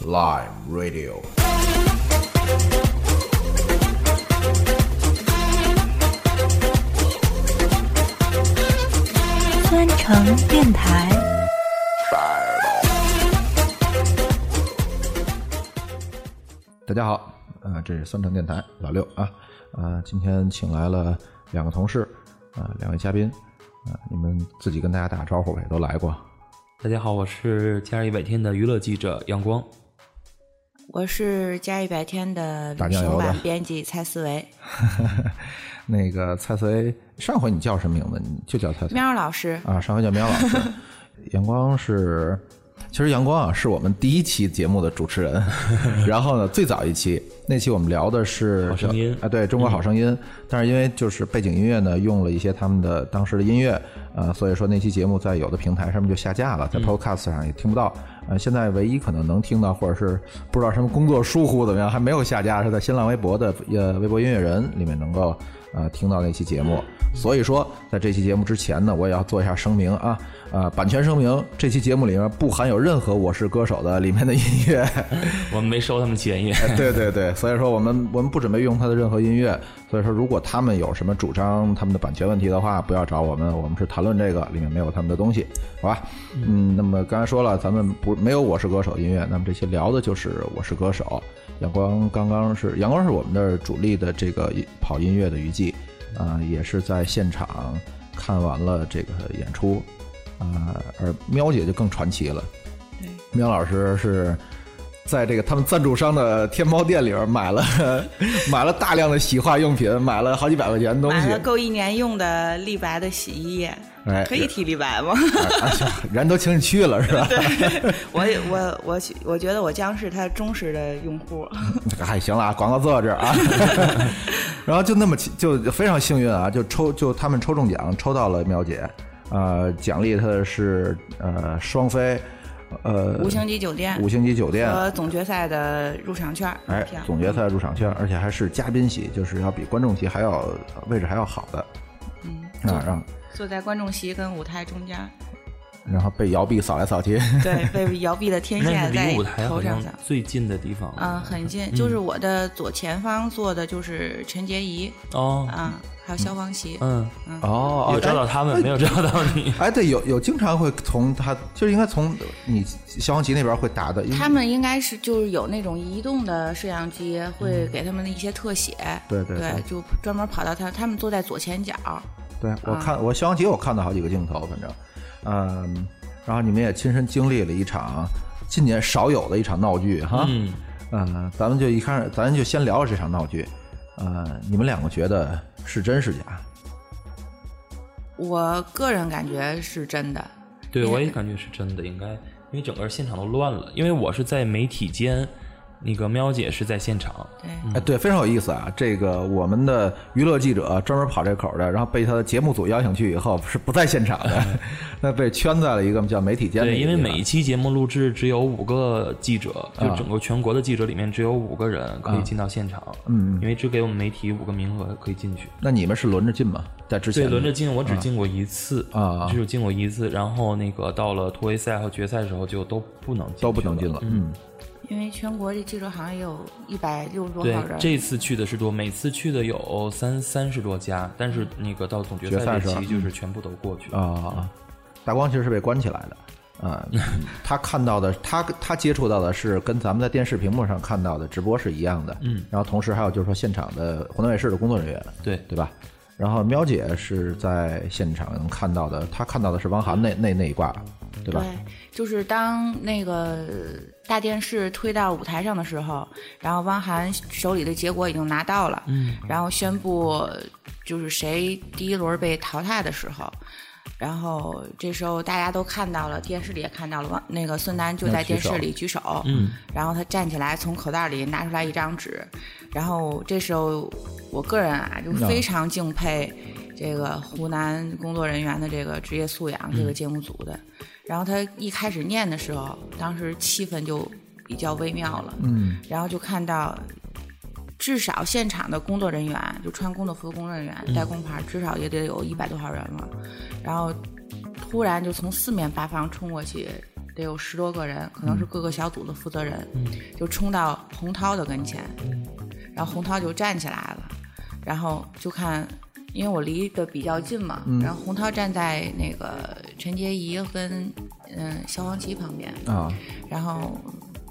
Live Radio。酸橙电台，大家好，呃，这是酸橙电台老六啊，呃，今天请来了两个同事，啊、两位嘉宾，啊、你们自己跟大家打个招呼呗，都来过。大家好，我是假日一百天的娱乐记者杨光。我是假一百天的编辑蔡思维，那个蔡思维，上回你叫什么名字？你就叫蔡思维。喵老师，啊，上回叫喵老师，阳光是，其实阳光啊是我们第一期节目的主持人，然后呢最早一期那期我们聊的是好声音啊，对中国好声音，但是因为就是背景音乐呢用了一些他们的当时的音乐，呃，所以说那期节目在有的平台上面就下架了，在 Podcast 上也听不到。呃，现在唯一可能能听到，或者是不知道什么工作疏忽怎么样，还没有下架，是在新浪微博的呃微博音乐人里面能够呃听到那期节目。所以说，在这期节目之前呢，我也要做一下声明啊，呃，版权声明，这期节目里面不含有任何《我是歌手》的里面的音乐。我们没收他们钱也。对对对，所以说我们我们不准备用他的任何音乐。所以说，如果他们有什么主张他们的版权问题的话，不要找我们，我们是谈论这个，里面没有他们的东西，好吧？嗯，那么刚才说了，咱们不没有《我是歌手》音乐，那么这期聊的就是《我是歌手》。阳光刚刚是阳光是我们的主力的这个跑音乐的娱记，啊、也是在现场看完了这个演出，啊、而喵姐就更传奇了。对，喵老师是在这个他们赞助商的天猫店里边买了 买了大量的洗化用品，买了好几百块钱的东西买了。够一年用的立白的洗衣液，哎可以提立白吗？啊，人都请你去了是吧？我也我我我觉得我将是他忠实的用户，哎，行了啊，广告做到这儿啊。然后就那么就非常幸运啊，就抽就他们抽中奖，抽到了喵姐，呃，奖励他的是呃双飞，呃五星级酒店五星级酒店，和总决赛的入场券哎，总决赛入场券，而且还是嘉宾席，就是要比观众席还要位置还要好的。嗯，啊，让坐在观众席跟舞台中间，然后被摇臂扫来扫去，对，被摇臂的天线 在舞台头上扫。最近的地方。嗯，很近，就是我的左前方坐的就是陈洁仪。哦，啊，还有萧煌奇。嗯，哦有找到他们，没有找到你。哎，对，有有经常会从他，就是应该从你消防局那边会打的，他们应该是就是有那种移动的摄像机，会给他们的一些特写。对对对就专门跑到他，他们坐在左前角。对我看我消防局我看到好几个镜头，反正，嗯，然后你们也亲身经历了一场今年少有的一场闹剧哈，嗯，嗯，咱们就一开始咱就先聊聊这场闹剧，呃，你们两个觉得是真是假？我个人感觉是真的。对，我也感觉是真的，应该，因为整个现场都乱了。因为我是在媒体间，那个喵姐是在现场。对，哎，对，非常有意思啊！这个我们的娱乐记者专门跑这口的，然后被他的节目组邀请去以后，是不在现场的，那被圈在了一个叫媒体间的对。因为每一期节目录制只有五个记者，就啊整个全国的记者里面只有五个人可以进到现场。嗯，因为只给我们媒体五个名额可以进去。那你们是轮着进吗？在之前对，轮着进，我只进过一次啊只有进过一次。然后那个到了突围赛和决赛的时候就都不能进，都不能进了。。嗯，因为全国这记者好像也有一百六十多对号人，。这次去的是多，每次去的有三三十多家，但是那个到总决决赛是吧赛这期就是全部都过去了。啊，大光其实是被关起来的。啊、他看到的，他他接触到的是跟咱们在电视屏幕上看到的直播是一样的。嗯，然后同时还有就是说现场的湖南卫视的工作人员，对对吧？然后喵姐是在现场能看到的，她看到的是汪涵那那那一挂，对吧？对，就是当那个大电视推到舞台上的时候，然后汪涵手里的结果已经拿到了，嗯，然后宣布就是谁第一轮被淘汰的时候，然后这时候大家都看到了，电视里也看到了，汪那个孙楠就在电视里举手，嗯，然后他站起来从口袋里拿出来一张纸，然后这时候我个人啊就非常敬佩这个湖南工作人员的这个职业素养，这个节目组的。然后他一开始念的时候，当时气氛就比较微妙了，嗯，然后就看到。至少现场的工作人员，就穿工作服的工作人员带工牌，至少也得有一百多号人了。然后突然就从四面八方冲过去，得有十多个人，可能是各个小组的负责人，嗯。就冲到洪涛的跟前，然后洪涛就站起来了，然后就看，因为我离得比较近嘛，然后洪涛站在那个陈洁仪跟嗯萧煌奇旁边，啊。然后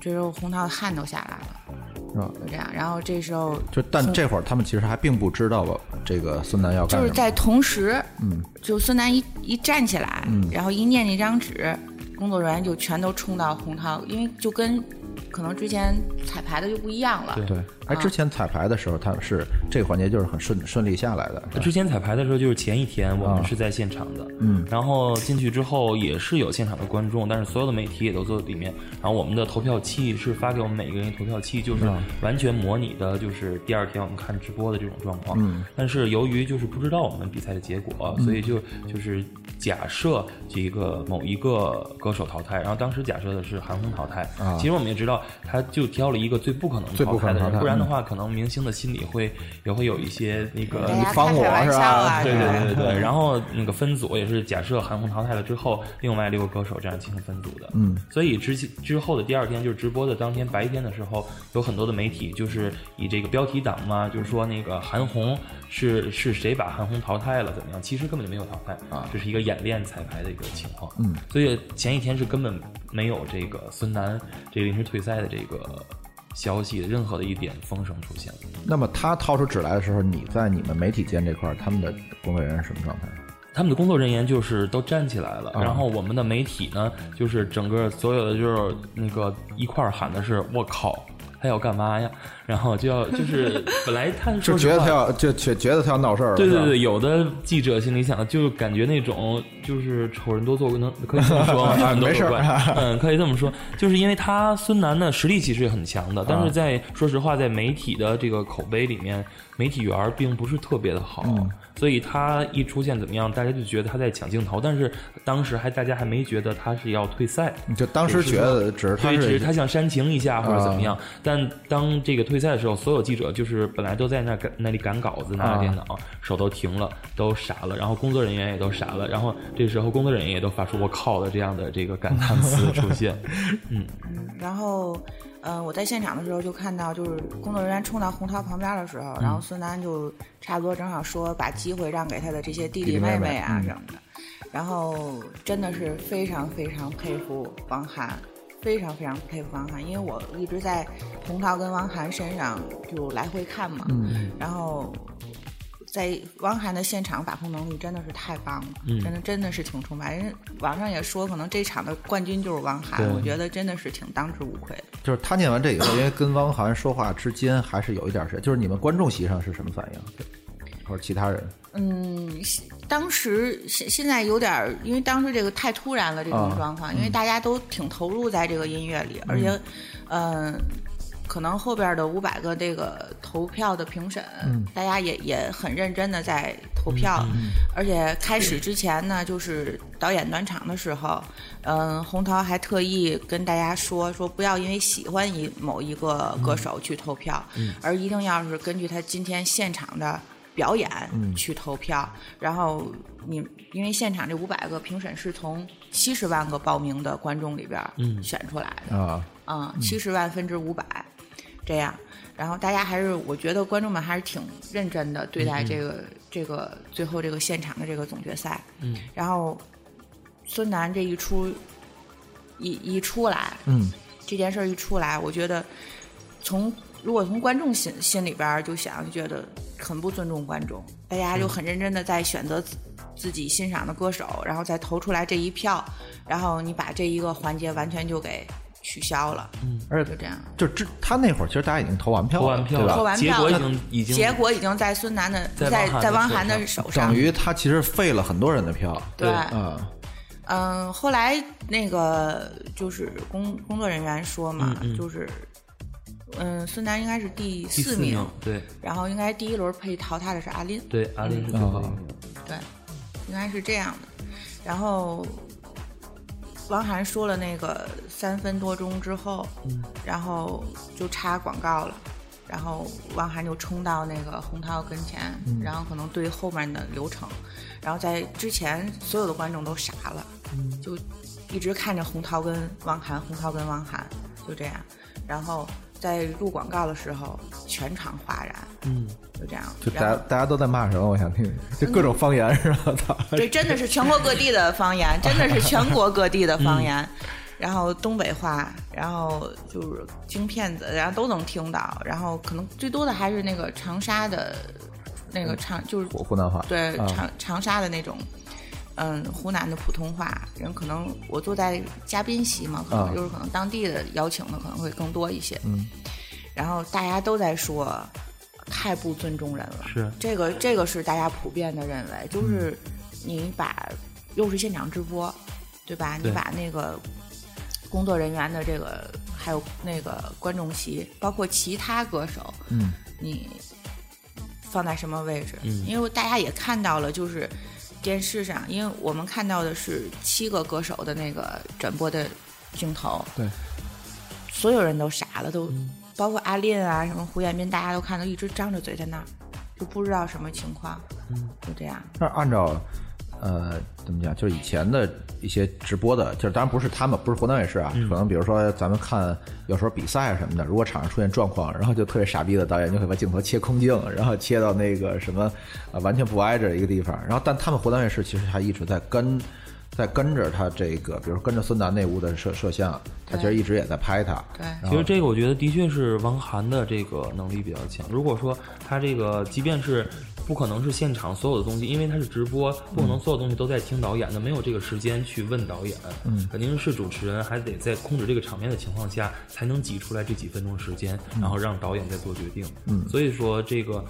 这时候洪涛的汗都下来了，是吧？就这样，然后这时候就但这会儿他们其实还并不知道吧，这个孙楠要干什么。就是在同时，嗯，就孙楠一一站起来，嗯然后一念那张纸，工作人员就全都冲到洪涛，因为就跟可能之前彩排的就不一样了。对，哎，之前彩排的时候，他是这个环节就是很顺顺利下来的，之前彩排的时候，就是前一天我们是在现场的，嗯，然后进去之后也是有现场的观众，但是所有的媒体也都坐在里面。然后我们的投票器是发给我们每个人投票器，就是嗯完全模拟的，就是第二天我们看直播的这种状况。嗯，但是由于就是不知道我们比赛的结果，所以就就是假设这一个某一个歌手淘汰，然后当时假设的是韩红淘汰。啊。其实我们也知道，他就挑了一个最不可能最不可能淘汰淘汰的人，不然的嗯话，可能明星的心里会也会有一些那个大家帮我是吧对对对对对，然后那个分组也是假设韩红淘汰了之后，另外六个歌手这样进行分组的。嗯，所以之之后的第二天就是直播的当天白天的时候，有很多的媒体就是以这个标题党嘛，就是说那个韩红是是谁把韩红淘汰了怎么样？其实根本就没有淘汰啊这是一个演练彩排的一个情况。嗯，所以前一天是根本没有这个孙楠这个临时退赛的这个消息的任何的一点风声出现。那么他掏出纸来的时候，你在你们媒体间这块儿，他们的工作人员是什么状态？他们的工作人员就是都站起来了，啊然后我们的媒体呢，就是整个所有的就是那个一块儿喊的是“我靠”，他要干嘛呀？然后就要 就是本来他就说实话觉得他要就觉觉得他要闹事儿了，对对对，有的记者心里想，就感觉那种就是丑人多作怪，能可以这么说吗？丑人多没事儿。作怪，嗯，可以这么说，就是因为他孙楠的实力其实也很强的，但啊是在说实话，在媒体的这个口碑里面，媒体缘儿并不是特别的好，嗯所以他一出现怎么样，大家就觉得他在抢镜头，但是当时还大家还没觉得他是要退赛，你就当时觉得只是他对，只是是他想煽情一下或者怎么啊样。但当这个退赛的时候，所有记者就是本来都在那赶那里赶稿子，拿啊着电脑，手都停了，都傻了。然后工作人员也都傻了。然后这时候工作人员也都发出“我靠”的这样的这个感叹词出现。嗯，然后，嗯、我在现场的时候就看到，就是工作人员冲到洪涛旁边的时候，然后孙楠就差不多正好说把机会让给他的这些弟弟弟妹妹妹啊嗯。什么的，然后真的是非常非常佩服王涵。非常非常佩服王涵，因为我一直在洪涛跟王涵身上就来回看嘛，嗯。然后在汪涵的现场把控能力真的是太棒了，嗯。真的真的是挺崇拜。人网上也说，可能这场的冠军就是汪涵，我觉得真的是挺当之无愧的。就是他念完这以后，因为跟汪涵说话之间还是有一点儿事，就是你们观众席上是什么反应，或者其他人？嗯，当时现现在有点儿，因为当时这个太突然了，这种啊状况，因为大家都挺投入在这个音乐里，而且，嗯、可能后边的五百个这个投票的评审，大家也也很认真的在投票，而且开始之前呢，就是导演暖场的时候，嗯、洪涛还特意跟大家说说不要因为喜欢一某一个歌手去投票，而一定要是根据他今天现场的。表演去投票，然后你因为现场这五百个评审是从七十万个报名的观众里边选出来的，啊，啊，七十万分之五百，这样，然后大家还是我觉得观众们还是挺认真的对待这个、这个最后这个现场的这个总决赛，嗯，然后孙楠这一出一一出来，嗯。这件事儿一出来，我觉得从如果从观众心心里边就想，就觉得很不尊重观众，大家就很认真的在选择自自己欣赏的歌手，然后再投出来这一票，然后你把这一个环节完全就给取消了，而且就这样。就这他那会儿其实大家已经投完票了，投完票对吧？投完票结果已经已经结果已经在孙楠的在在汪涵的手上等，于他其实废了很多人的票，对，啊，嗯，后来那个就是工工作人员说嘛，嗯嗯就是嗯，孙楠应该是第第四名，对然后应该第一轮被淘汰的是阿林，对，阿林是最后一名。对，应该是这样的。然后王涵说了那个三分多钟之后，嗯然后就插广告了。然后汪涵就冲到那个洪涛跟前，然后可能对后面的流程，然后在之前所有的观众都傻了，就一直看着洪涛跟汪涵，洪涛跟汪涵，就这样。然后在录广告的时候，全场哗然，嗯，就这样。就大家大家都在骂什么？我想听，就各种方言是吧？操！这真的是全国各地的方言，真的是全国各地的方言。然后东北话，然后就是京片子，然后都能听到。然后可能最多的还是那个长沙的，那个长就是湖湖南话，啊对长长沙的那种，嗯，湖南的普通话。人可能我坐在嘉宾席嘛，可啊能就是可能当地的邀请的可能会更多一些。嗯，然后大家都在说太不尊重人了。是这个这个是大家普遍的认为，就是你把又是现场直播，对吧？对你把那个工作人员的这个还有那个观众席，包括其他歌手，嗯，你放在什么位置？嗯因为大家也看到了，就是电视上，因为我们看到的是七个歌手的那个转播的镜头，对，所有人都傻了，都、嗯。包括阿林啊，什么胡彦斌，大家都看到一直张着嘴在那儿，就不知道什么情况，嗯，就这样。那按照呃怎么讲，就是以前的一些直播的，就是当然不是他们，不是湖南卫视啊，可能比如说咱们看有时候比赛什么的，如果场上出现状况，然后就特别傻逼的导演就会把镜头切空镜，然后切到那个什么呃完全不挨着一个地方，然后但他们湖南卫视其实还一直在跟。在跟着他这个，比如跟着孙楠那屋的摄摄像，他其实一直也在拍他。对其实这个我觉得的确是王涵的这个能力比较强。如果说他这个，即便是不可能是现场所有的东西，因为他是直播，不可能所有东西都在听导演的，没有这个时间去问导演。嗯，肯定是主持人还得在控制这个场面的情况下，才能挤出来这几分钟时间，然后让导演再做决定。嗯所以说这个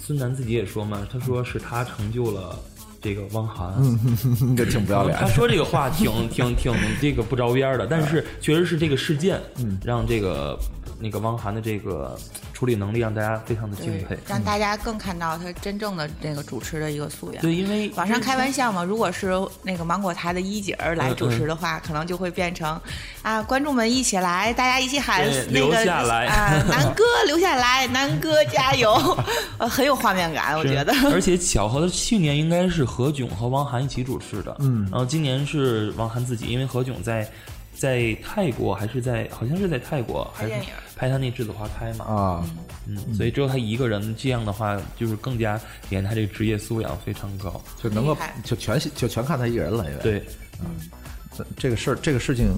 孙楠自己也说嘛，他说是他成就了。这个汪涵，嗯，这挺不要脸他。说这个话挺挺挺这个不着边儿的，但是确实是这个事件，嗯让这个那个汪涵的这个处理能力让大家非常的敬佩。，让大家更看到他真正的那个主持的一个素养。对，因为网上开玩笑嘛，如果是那个芒果台的一姐儿来主持的话，可能就会变成啊，观众们一起来，大家一起喊那个留下来啊，南 哥留下来，南哥加油，呃，很有画面感，我觉得。而且巧合的，去年应该是何炅和汪涵一起主持的，嗯然后今年是汪涵自己，因为何炅在在泰国还是在好像是在泰国还是拍他那《栀子花开》嘛，啊，嗯，所以只有他一个人，这样的话就是更加连他这个职业素养非常高。就能够就全就全看他一人了，因为。对，嗯。这个事儿这个事情，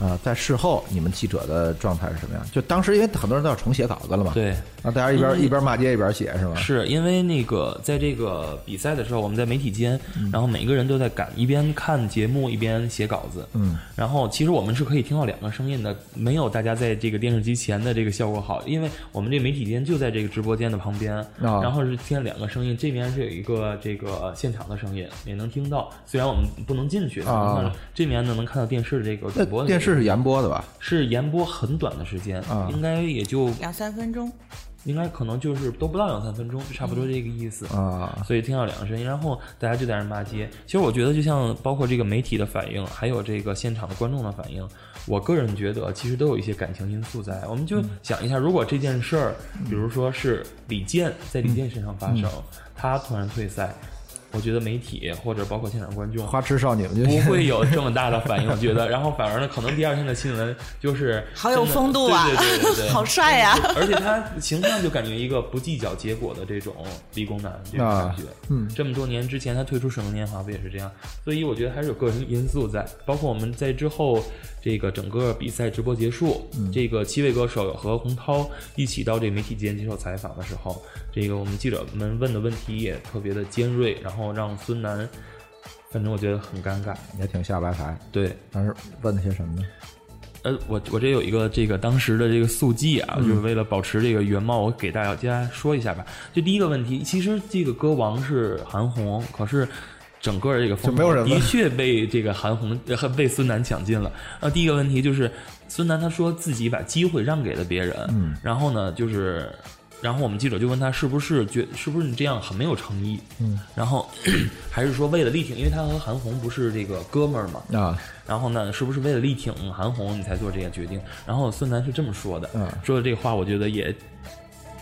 呃，在事后你们记者的状态是什么样？就当时因为很多人都要重写稿子了嘛，，对，那大家一边一边骂街一边写是吗？是因为那个在这个比赛的时候，我们在媒体间，然后每个人都在赶，一边看节目一边写稿子。嗯，然后其实我们是可以听到两个声音的，没有大家在这个电视机前的这个效果好，因为我们这个媒体间就在这个直播间的旁边，啊。然后是听两个声音，这边是有一个这个现场的声音，也能听到，虽然我们不能进去，啊。这边呢能看到电视这个主播的电视是延播的吧？是延播很短的时间，啊应该也就两三分钟，应该可能就是都不到两三分钟，就差不多这个意思。啊，所以听到两个声音，然后大家就在那骂街。其实我觉得，就像包括这个媒体的反应，还有这个现场的观众的反应，我个人觉得其实都有一些感情因素在。我们就想一下，如果这件事儿，比如说是李健在李健身上发生，他突然退赛，我觉得媒体或者包括现场观众花痴少女们就不会有这么大的反应，我觉得。然后反而呢，可能第二天的新闻就是好有风度啊对对对对对，好帅呀而且他形象就感觉一个不计较结果的这种理工男这种感觉。嗯这么多年之前他退出《水木年华》不也是这样？所以我觉得还是有个人因素在，包括我们在之后这个整个比赛直播结束，这个七位歌手和洪涛一起到这个媒体间接受采访的时候，这个我们记者们问的问题也特别的尖锐，然后让孙楠，反正我觉得很尴尬。也挺下吧台。对，当时问了些什么呢？呃，我我这有一个这个当时的这个速记啊，嗯就是为了保持这个原貌，我给大家说一下吧。就第一个问题，其实这个歌王是韩红，可是整个这个的确被这个韩红呃被孙楠抢尽了。呃，第一个问题就是孙楠他说自己把机会让给了别人，嗯然后呢就是。然后我们记者就问他是不是觉是不是你这样很没有诚意，嗯，然后 还是说为了力挺，因为他和韩红不是这个哥们儿嘛，啊，然后呢，是不是为了力挺韩红你才做这个决定？然后孙楠是这么说的，嗯说的这话，我觉得也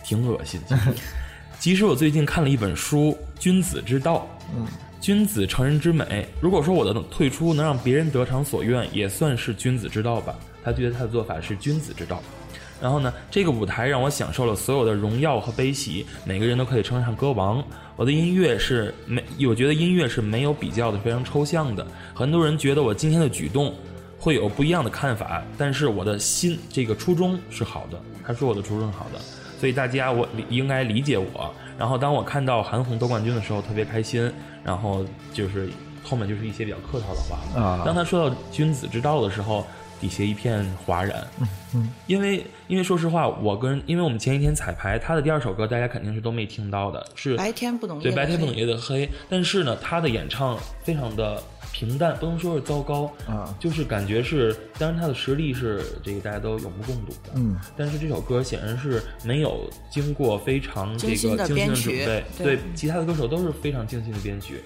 挺恶心。其实，其实我最近看了一本书《君子之道》，嗯，君子成人之美。如果说我的退出能让别人得偿所愿，也算是君子之道吧。他觉得他的做法是君子之道。然后呢，这个舞台让我享受了所有的荣耀和悲喜，每个人都可以称得上歌王。我的音乐是没，我觉得音乐是没有比较的，非常抽象的。很多人觉得我今天的举动会有不一样的看法，但是我的心这个初衷是好的。他说我的初衷是好的，所以大家我应该理解我。然后当我看到韩红夺冠军的时候，特别开心。然后就是后面就是一些比较客套的话啊。当他说到君子之道的时候。底下一片哗然，嗯嗯，因为因为说实话，我跟因为我们前一天彩排，他的第二首歌大家肯定是都没听到的，是白天不懂对白天不懂夜的黑，但是呢，他的演唱非常的平淡，不能说是糟糕啊，就是感觉是，当然他的实力是这个大家都有目共睹的，嗯，但是这首歌显然是没有经过非常这个精心的准备，对，其他的歌手都是非常精心的编曲。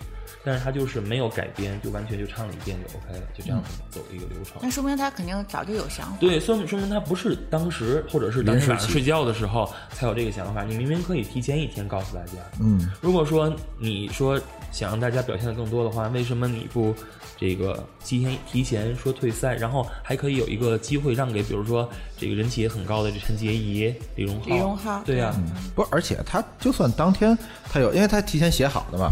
但是他就是没有改编，就完全就唱了一遍就 OK 了，就这样子走一个流程。那说明他肯定早就有想法。对，说明说明他不是当时或者是当时晚上睡觉的时候才有这个想法。你明明可以提前一天告诉大家。嗯，如果说你说想让大家表现的更多的话，为什么你不这个提前提前说退赛，然后还可以有一个机会让给比如说这个人气也很高的这陈洁仪、李荣浩？李荣浩，对呀，不，而且他就算当天他有，因为他提前写好的嘛。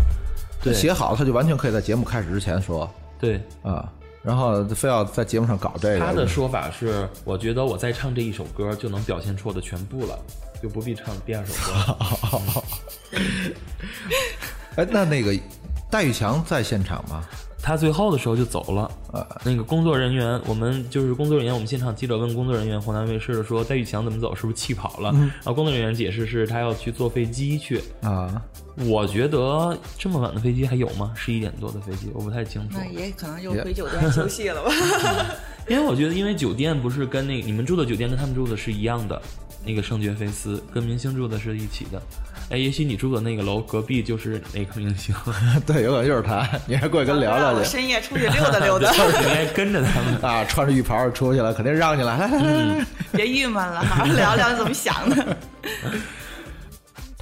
写好，他就完全可以在节目开始之前说。对啊，然后非要在节目上搞这个。他的说法是，我觉得我再唱这一首歌就能表现出我的全部了，就不必唱第二首歌。哎，那那个戴玉强在现场吗？他最后的时候就走了。呃，那个工作人员，我们就是工作人员，我们现场记者问工作人员，湖南卫视的说戴玉强怎么走，是不是气跑了？然后工作人员解释是他要去坐飞机去。啊，我觉得这么晚的飞机还有吗？十一点多的飞机，我不太清楚。那也可能就回酒店休息了吧。因为我觉得，因为酒店不是跟那个你们住的酒店跟他们住的是一样的，那个圣爵菲斯跟明星住的是一起的。哎，也许你住的那个楼隔壁就是那个明星，对，有可能就是他，你还过去跟聊聊去。深夜出去溜达溜达，你还跟着他们啊，穿着浴袍出去了，肯定让进来。别郁闷了，好好聊聊你怎么想的。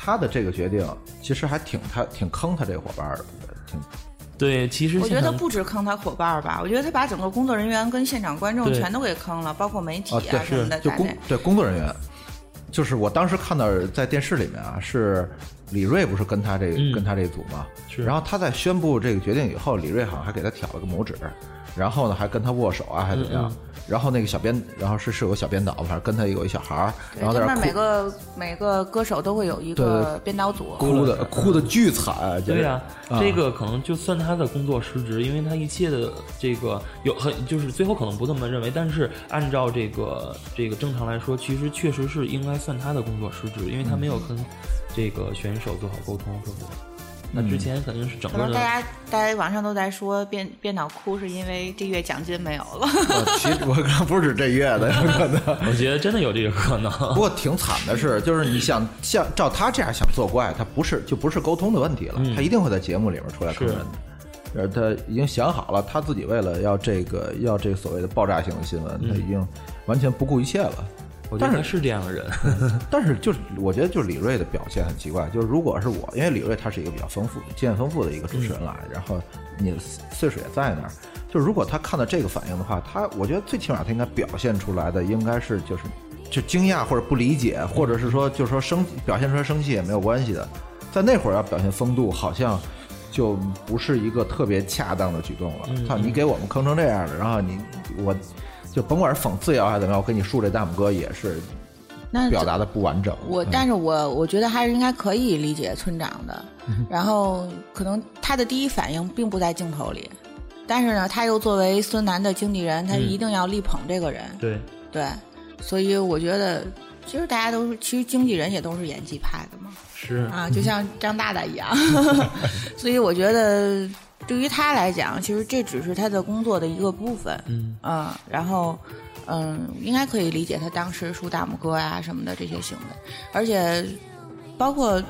他的这个决定其实还挺他挺坑他这个伙伴的，挺对。其实我觉得不止坑他伙伴吧，我觉得他把整个工作人员跟现场观众全都给坑了，包括媒体啊什么的。就工对工作人员。就是我当时看到在电视里面啊，是李锐不是跟他这个跟他这组吗？是。然后他在宣布这个决定以后，李锐好像还给他挑了个拇指，然后呢还跟他握手啊，还怎么样？然后那个小编，然后是是有个小编导，反正跟他有一小孩儿，然后在那每个每个歌手都会有一个编导组，哭的哭的巨惨。对呀，这个可能就算他的工作失职，因为他一切的这个有很就是最后可能不这么认为，但是按照这个这个正常来说，其实确实是应该算他的工作失职，因为他没有跟这个选手做好沟通，是不是？那之前肯定是整个大家大家网上都在说变变脑哭是因为这月奖金没有了。其实我可能不止这月的可能，我觉得真的有这个可能。不过挺惨的是，就是你想像照他这样想作怪，他不是就不是沟通的问题了，他一定会在节目里面出来坑人的。呃，他已经想好了，他自己为了要这个要这个所谓的爆炸性的新闻，他已经完全不顾一切了。但是是这样的人，但是就是我觉得就是李锐的表现很奇怪。就是如果是我，因为李锐他是一个比较丰富、经验丰富的一个主持人来，然后你岁数也在那儿，就是如果他看到这个反应的话，他我觉得最起码他应该表现出来的应该是就是就惊讶或者不理解，或者是说就是说生表现出来生气也没有关系的。在那会儿要表现风度，好像就不是一个特别恰当的举动了。操，你给我们坑成这样了，然后你我。就甭管是讽刺也好还是怎么样，我给你竖这大拇哥也是那，表达的不完整。我，但是我我觉得还是应该可以理解村长的。然后可能他的第一反应并不在镜头里，但是呢，他又作为孙楠的经纪人，他一定要力捧这个人。对对，所以我觉得，其实大家都是，其实经纪人也都是演技派的嘛。是啊，就像张大大一样。所以我觉得。对于他来讲，其实这只是他的工作的一个部分，嗯。啊，然后，嗯，应该可以理解他当时竖大拇哥呀什么的这些行为，而且，包括，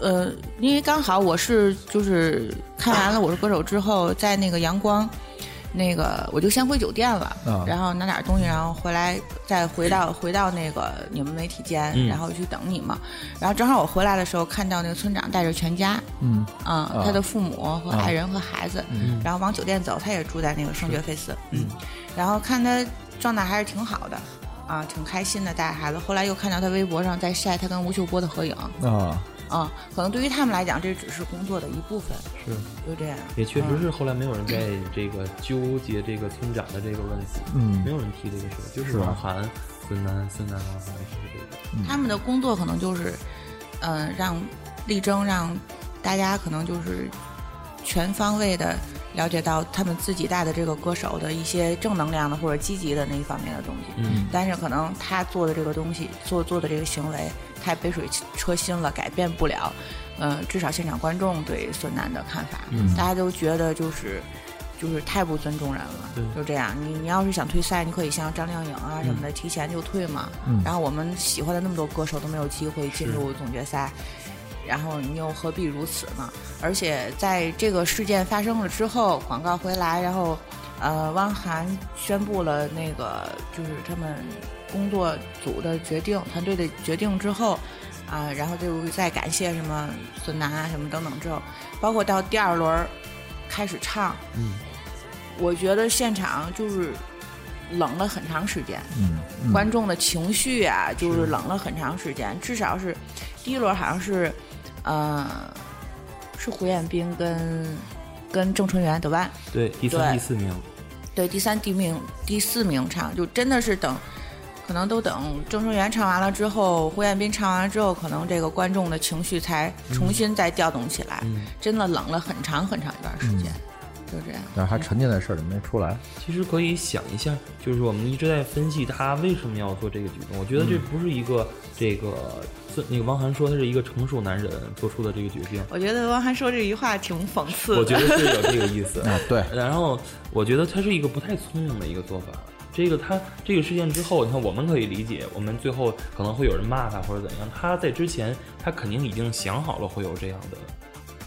呃，因为刚好我是就是看完了《我是歌手》之后，在那个阳光那个我就先回酒店了，啊。然后拿点东西，然后回来再回到回到那个你们媒体间，嗯。然后去等你嘛。然后正好我回来的时候，看到那个村长带着全家，嗯。嗯，他的父母和啊爱人和孩子，嗯。然后往酒店走，他也住在那个圣爵菲斯，嗯，然后看他状态还是挺好的，啊，挺开心的带着孩子。后来又看到他微博上在晒他跟吴秀波的合影，啊，啊，可能对于他们来讲，这只是工作的一部分，是，就这样。也确实是后来没有人在这个纠结这个村长的这个问题，嗯没有人提这个事儿，就是王涵、孙楠、孙楠、王涵是这个，他们的工作可能就是，嗯、让力争让大家可能就是全方位的了解到他们自己带的这个歌手的一些正能量的或者积极的那一方面的东西。嗯，但是可能他做的这个东西，做做的这个行为太杯水车薪了，改变不了。嗯、至少现场观众对孙楠的看法，嗯大家都觉得就是就是太不尊重人了，就这样。你你要是想退赛，你可以像张靓颖啊什么的，提前就退嘛。嗯然后我们喜欢的那么多歌手都没有机会进入总决赛，然后你又何必如此呢？而且在这个事件发生了之后，广告回来，然后呃，汪涵宣布了那个就是他们工作组的决定、团队的决定之后。啊，然后就再感谢什么孙楠啊什么等等之后，包括到第二轮开始唱，嗯，我觉得现场就是冷了很长时间，嗯嗯。观众的情绪啊，就是冷了很长时间，至少是第一轮好像是，呃，是胡彦斌跟跟郑春元德万，对，第三、对。第四名，对，第三、第名、第四名唱，就真的是等，可能都等郑春元唱完了之后，胡彦斌唱完了之后，可能这个观众的情绪才重新再调动起来，嗯，真的冷了很长很长一段时间，就这样。但是还沉浸在事儿里没出来。其实可以想一下，就是我们一直在分析他为什么要做这个举动。我觉得这不是一个这个孙那个汪涵说他是一个成熟男人做出的这个决定，我觉得汪涵说这句话挺讽刺的。我觉得是有这个意思。啊，对，然后我觉得他是一个不太聪明的一个做法。这个他这个事件之后，你看我们可以理解，我们最后可能会有人骂他或者怎样。他在之前，他肯定已经想好了会有这样的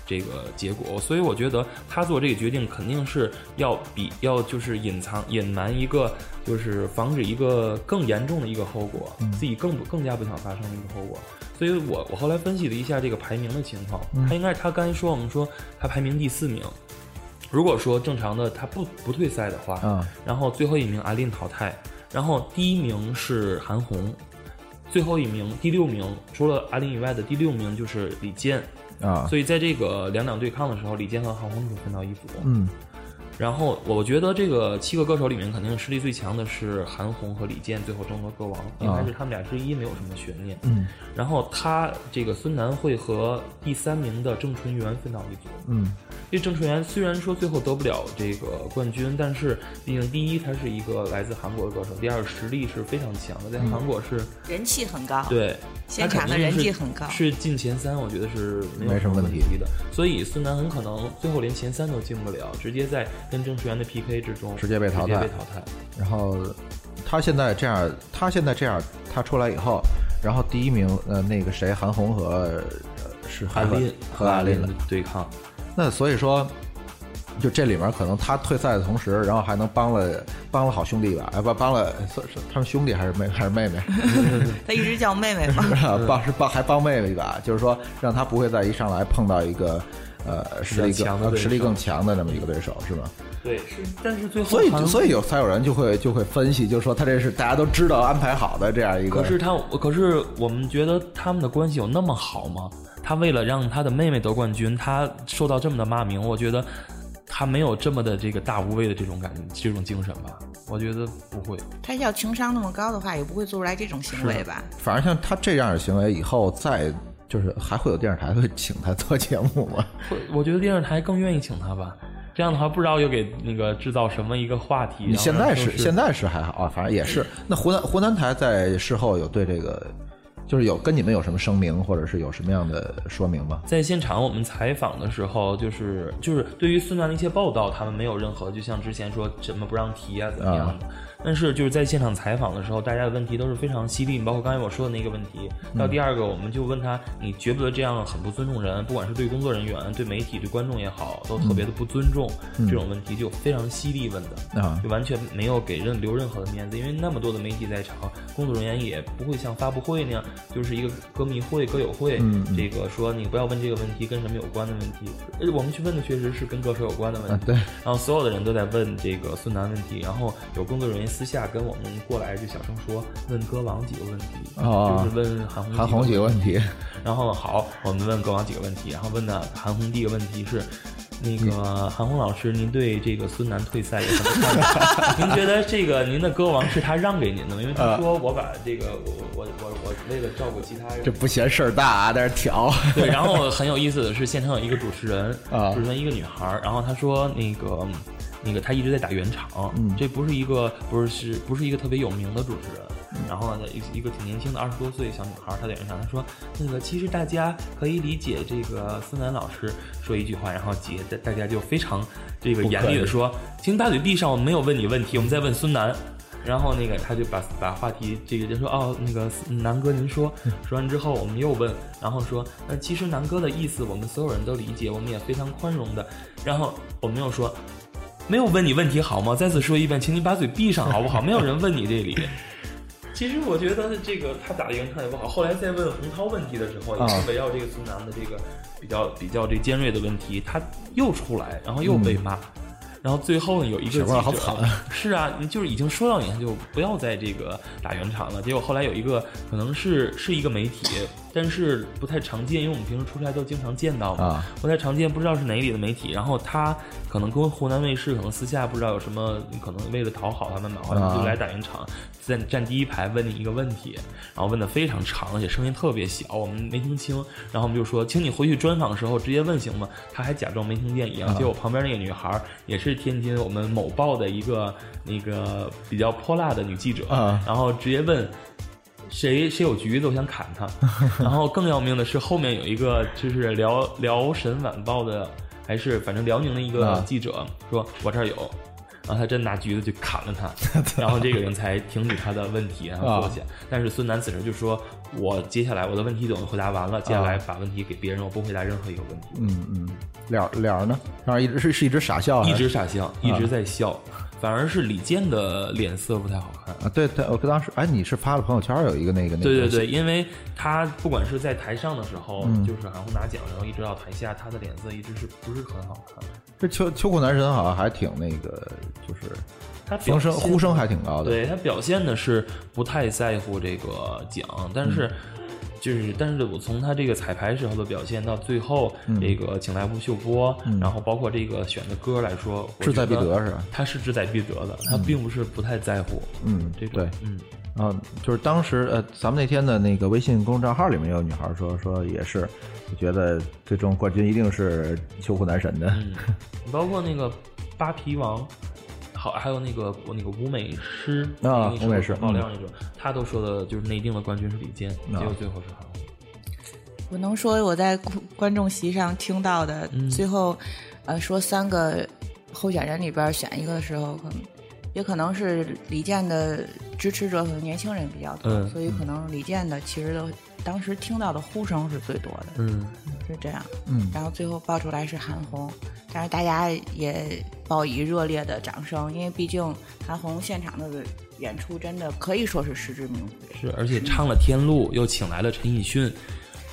这个结果，所以我觉得他做这个决定肯定是要比要就是隐藏隐瞒一个，就是防止一个更严重的一个后果，自己更不更加不想发生的一个后果。所以我我后来分析了一下这个排名的情况，他应该是他刚才说我们说他排名第四名。如果说正常的他不不退赛的话，嗯。然后最后一名阿林淘汰，然后第一名是韩红，最后一名第六名除了阿林以外的第六名就是李健，啊，所以在这个两两对抗的时候，李健和韩红是分到一组。嗯然后我觉得这个七个歌手里面，肯定实力最强的是韩红和李健，最后争夺歌王，应该是他们俩之一，没有什么悬念。嗯然后他这个孙楠会和第三名的郑淳元分到一组。嗯这郑淳元虽然说最后得不了这个冠军，但是毕竟第一他是一个来自韩国的歌手，第二实力是非常强的，在韩国是、人气很高，对现场的人气很高。是进前三，我觉得是没有什么问题题的。所以孙楠很可能最后连前三都进不了，直接在跟郑淳元的 PK 之中直接被淘汰被淘汰。然后他现在这样，他现在这样，他出来以后，然后第一名呃那个谁韩红和、呃、是还和阿林和阿林的对抗，那所以说，就这里面可能他退赛的同时，然后还能帮了帮了好兄弟吧？哎，不帮了是是他们兄弟还是妹还是妹妹？他一直叫妹妹嘛。帮是帮还帮妹妹一把，就是说让他不会再一上来碰到一个呃实力更强的实力更强的那么一个对手，是吗？对，是，但是最后所以所以有才有人就会就会分析，就是说他这是大家都知道安排好的这样一个。可是他，可是我们觉得他们的关系有那么好吗？他为了让他的妹妹得冠军，他受到这么的骂名，我觉得他没有这么的这个大无畏的这种感觉这种精神吧？我觉得不会。他要情商那么高的话，也不会做出来这种行为吧？反正像他这样的行为，以后再就是还会有电视台会请他做节目吗？会，我觉得电视台更愿意请他吧。这样的话，不知道又给那个制造什么一个话题。你现在是是现在是还好啊，反正也是。那湖南湖南台在事后有对这个就是有跟你们有什么声明，或者是有什么样的说明吗？在现场我们采访的时候，就是就是对于孙楠的一些报道，他们没有任何就像之前说什么不让提啊怎么样的。但是就是在现场采访的时候，大家的问题都是非常犀利，包括刚才我说的那个问题。到第二个，我们就问他，你觉不觉得这样很不尊重人？不管是对工作人员、对媒体、对观众也好，都特别的不尊重。这种问题就非常犀利问的，啊，就完全没有给任留任何的面子，因为那么多的媒体在场，工作人员也不会像发布会那样，就是一个歌迷会、歌友会，这个说你不要问这个问题跟什么有关的问题。呃，我们去问的确实是跟歌手有关的问题，对。然后所有的人都在问这个孙楠问题，然后有工作人员。私下跟我们过来就小声说，问歌王几个问题，就是问韩红韩红几个问题。然后好，我们问歌王几个问题，然后问的韩红第一个问题是，那个韩红老师，您对这个孙楠退赛有什么看法？您觉得这个您的歌王是他让给您的吗？因为他说我把这个我我我我为了照顾其他人，这不嫌事儿大啊，在这挑。对，然后很有意思的是，现场有一个主持人，主持人一个女孩，然后她说那个。那个他一直在打圆场，这不是一个不是是不是一个特别有名的主持人。然后呢，一一个挺年轻的二十多岁小女孩，她在圆场，她说：“那个其实大家可以理解这个孙楠老师说一句话，然后姐大家就非常这个严厉的说，请把嘴闭上，我们没有问你问题，我们在问孙楠。然后那个他就把把话题这个就说哦，那个南哥您说，说完之后我们又问，然后说那其实南哥的意思我们所有人都理解，我们也非常宽容的。然后我们又说。”没有问你问题好吗？再次说一遍，请你把嘴闭上好不好？没有人问你这里。其实我觉得这个他打的圆场也不好。后来再问洪涛问题的时候，也是围绕这个孙楠的这个比较比较这尖锐的问题，他又出来，然后又被骂。然后最后呢，有一个记者，是啊，你就是已经说到你，就不要在这个打圆场了。结果后来有一个可能是是一个媒体，但是不太常见，因为我们平时出差都经常见到嘛，不太常见，不知道是哪里的媒体。然后他可能跟湖南卫视可能私下不知道有什么，可能为了讨好他们嘛，就来打圆场，站站第一排问你一个问题，然后问的非常长，而且声音特别小，我们没听清。然后我们就说，请你回去专访的时候直接问行吗？他还假装没听见一样。结果旁边那个女孩也是。天津我们某报的一个那个比较泼辣的女记者，然后直接问谁谁有橘子，我想砍他。然后更要命的是，后面有一个就是辽辽沈晚报的，还是反正辽宁的一个记者说，我这儿有。然后他真拿橘子去砍了他，然后这个人才停止他的问题，然后坐下。但是孙楠此时就说：“我接下来我的问题等回答完了，接下来把问题给别人，我不回答任何一个问题。”嗯嗯，脸脸呢？然后一直是是一直傻笑，一直傻笑，一直在笑。反而是李健的脸色不太好看啊！对，对，我当时哎，你是发了朋友圈有一个那个那个？对对对，因为他不管是在台上的时候，就是韩红拿奖，然后一直到台下，他的脸色一直是不是很好看？这秋秋裤男神好像还挺那个，就是他呼声呼声还挺高的。对他表现的是不太在乎这个奖，但是。就是，但是我从他这个彩排时候的表现到最后这个请来吴秀波，然后包括这个选的歌来说，志在必得是吧？他是志在必得的，他并不是不太在乎。嗯，这对，嗯，然后就是当时呃，咱们那天的那个微信公众账号里面有女孩说说也是，觉得最终冠军一定是秋裤男神的。嗯，包括那个扒皮王。好，还有那个那个吴美诗啊，吴美诗爆料那种，他都说的就是内定的冠军是李健，结果最后是韩红。我能说我在观众席上听到的，最后呃说三个候选人里边选一个的时候，可能也可能是李健的支持者和年轻人比较多，所以可能李健的其实都当时听到的呼声是最多的，嗯，是这样，嗯，然后最后爆出来是韩红。但是大家也报以热烈的掌声，因为毕竟韩红现场的演出真的可以说是实至名归。是，而且唱了《天路》，又请来了陈奕迅，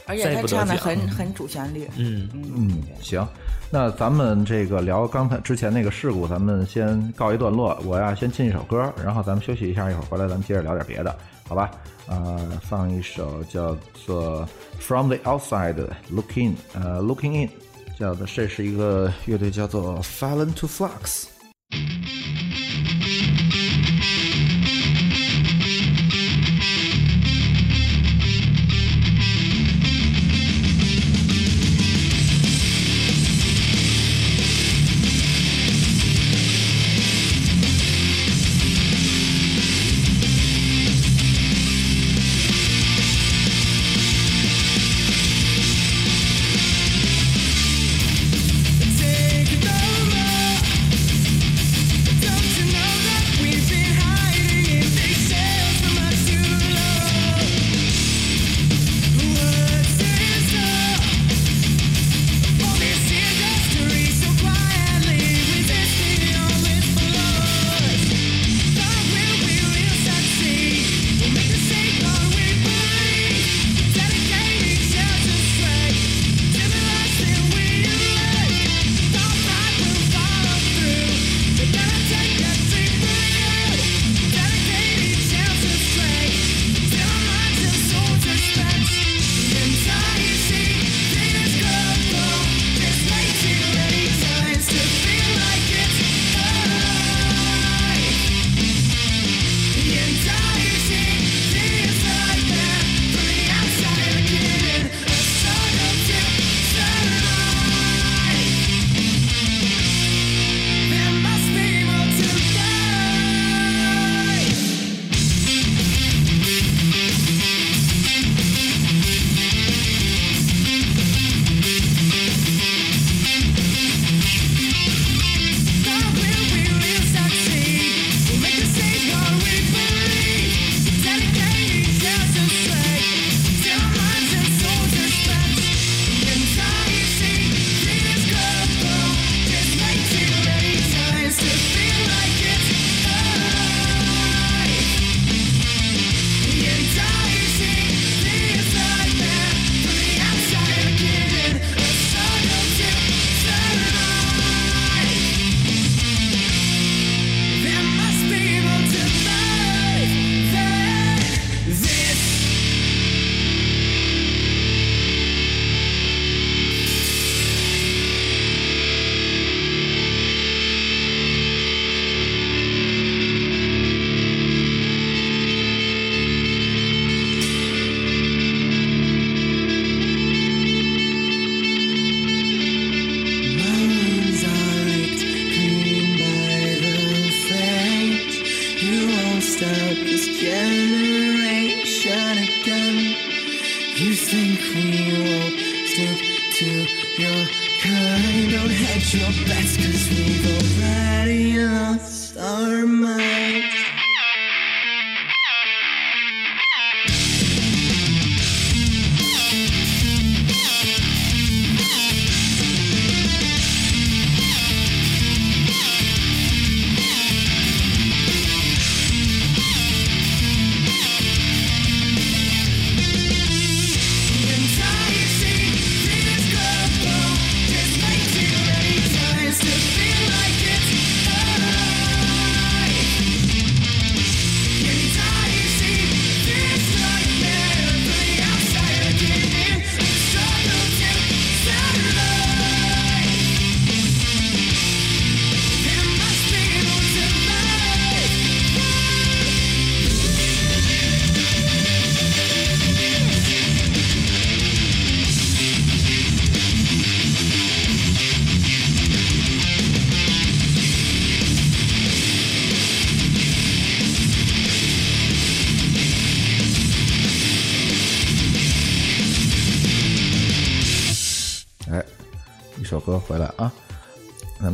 而且他唱的很很主旋律。嗯嗯，行，那咱们这个聊刚才之前那个事故，咱们先告一段落。我呀先进一首歌，然后咱们休息一下，一会儿回来咱们接着聊点别的，好吧？呃，放一首叫做《From the Outside Looking》呃，《Looking In》。叫做，这是一个乐队，叫做 Fallen to Flux。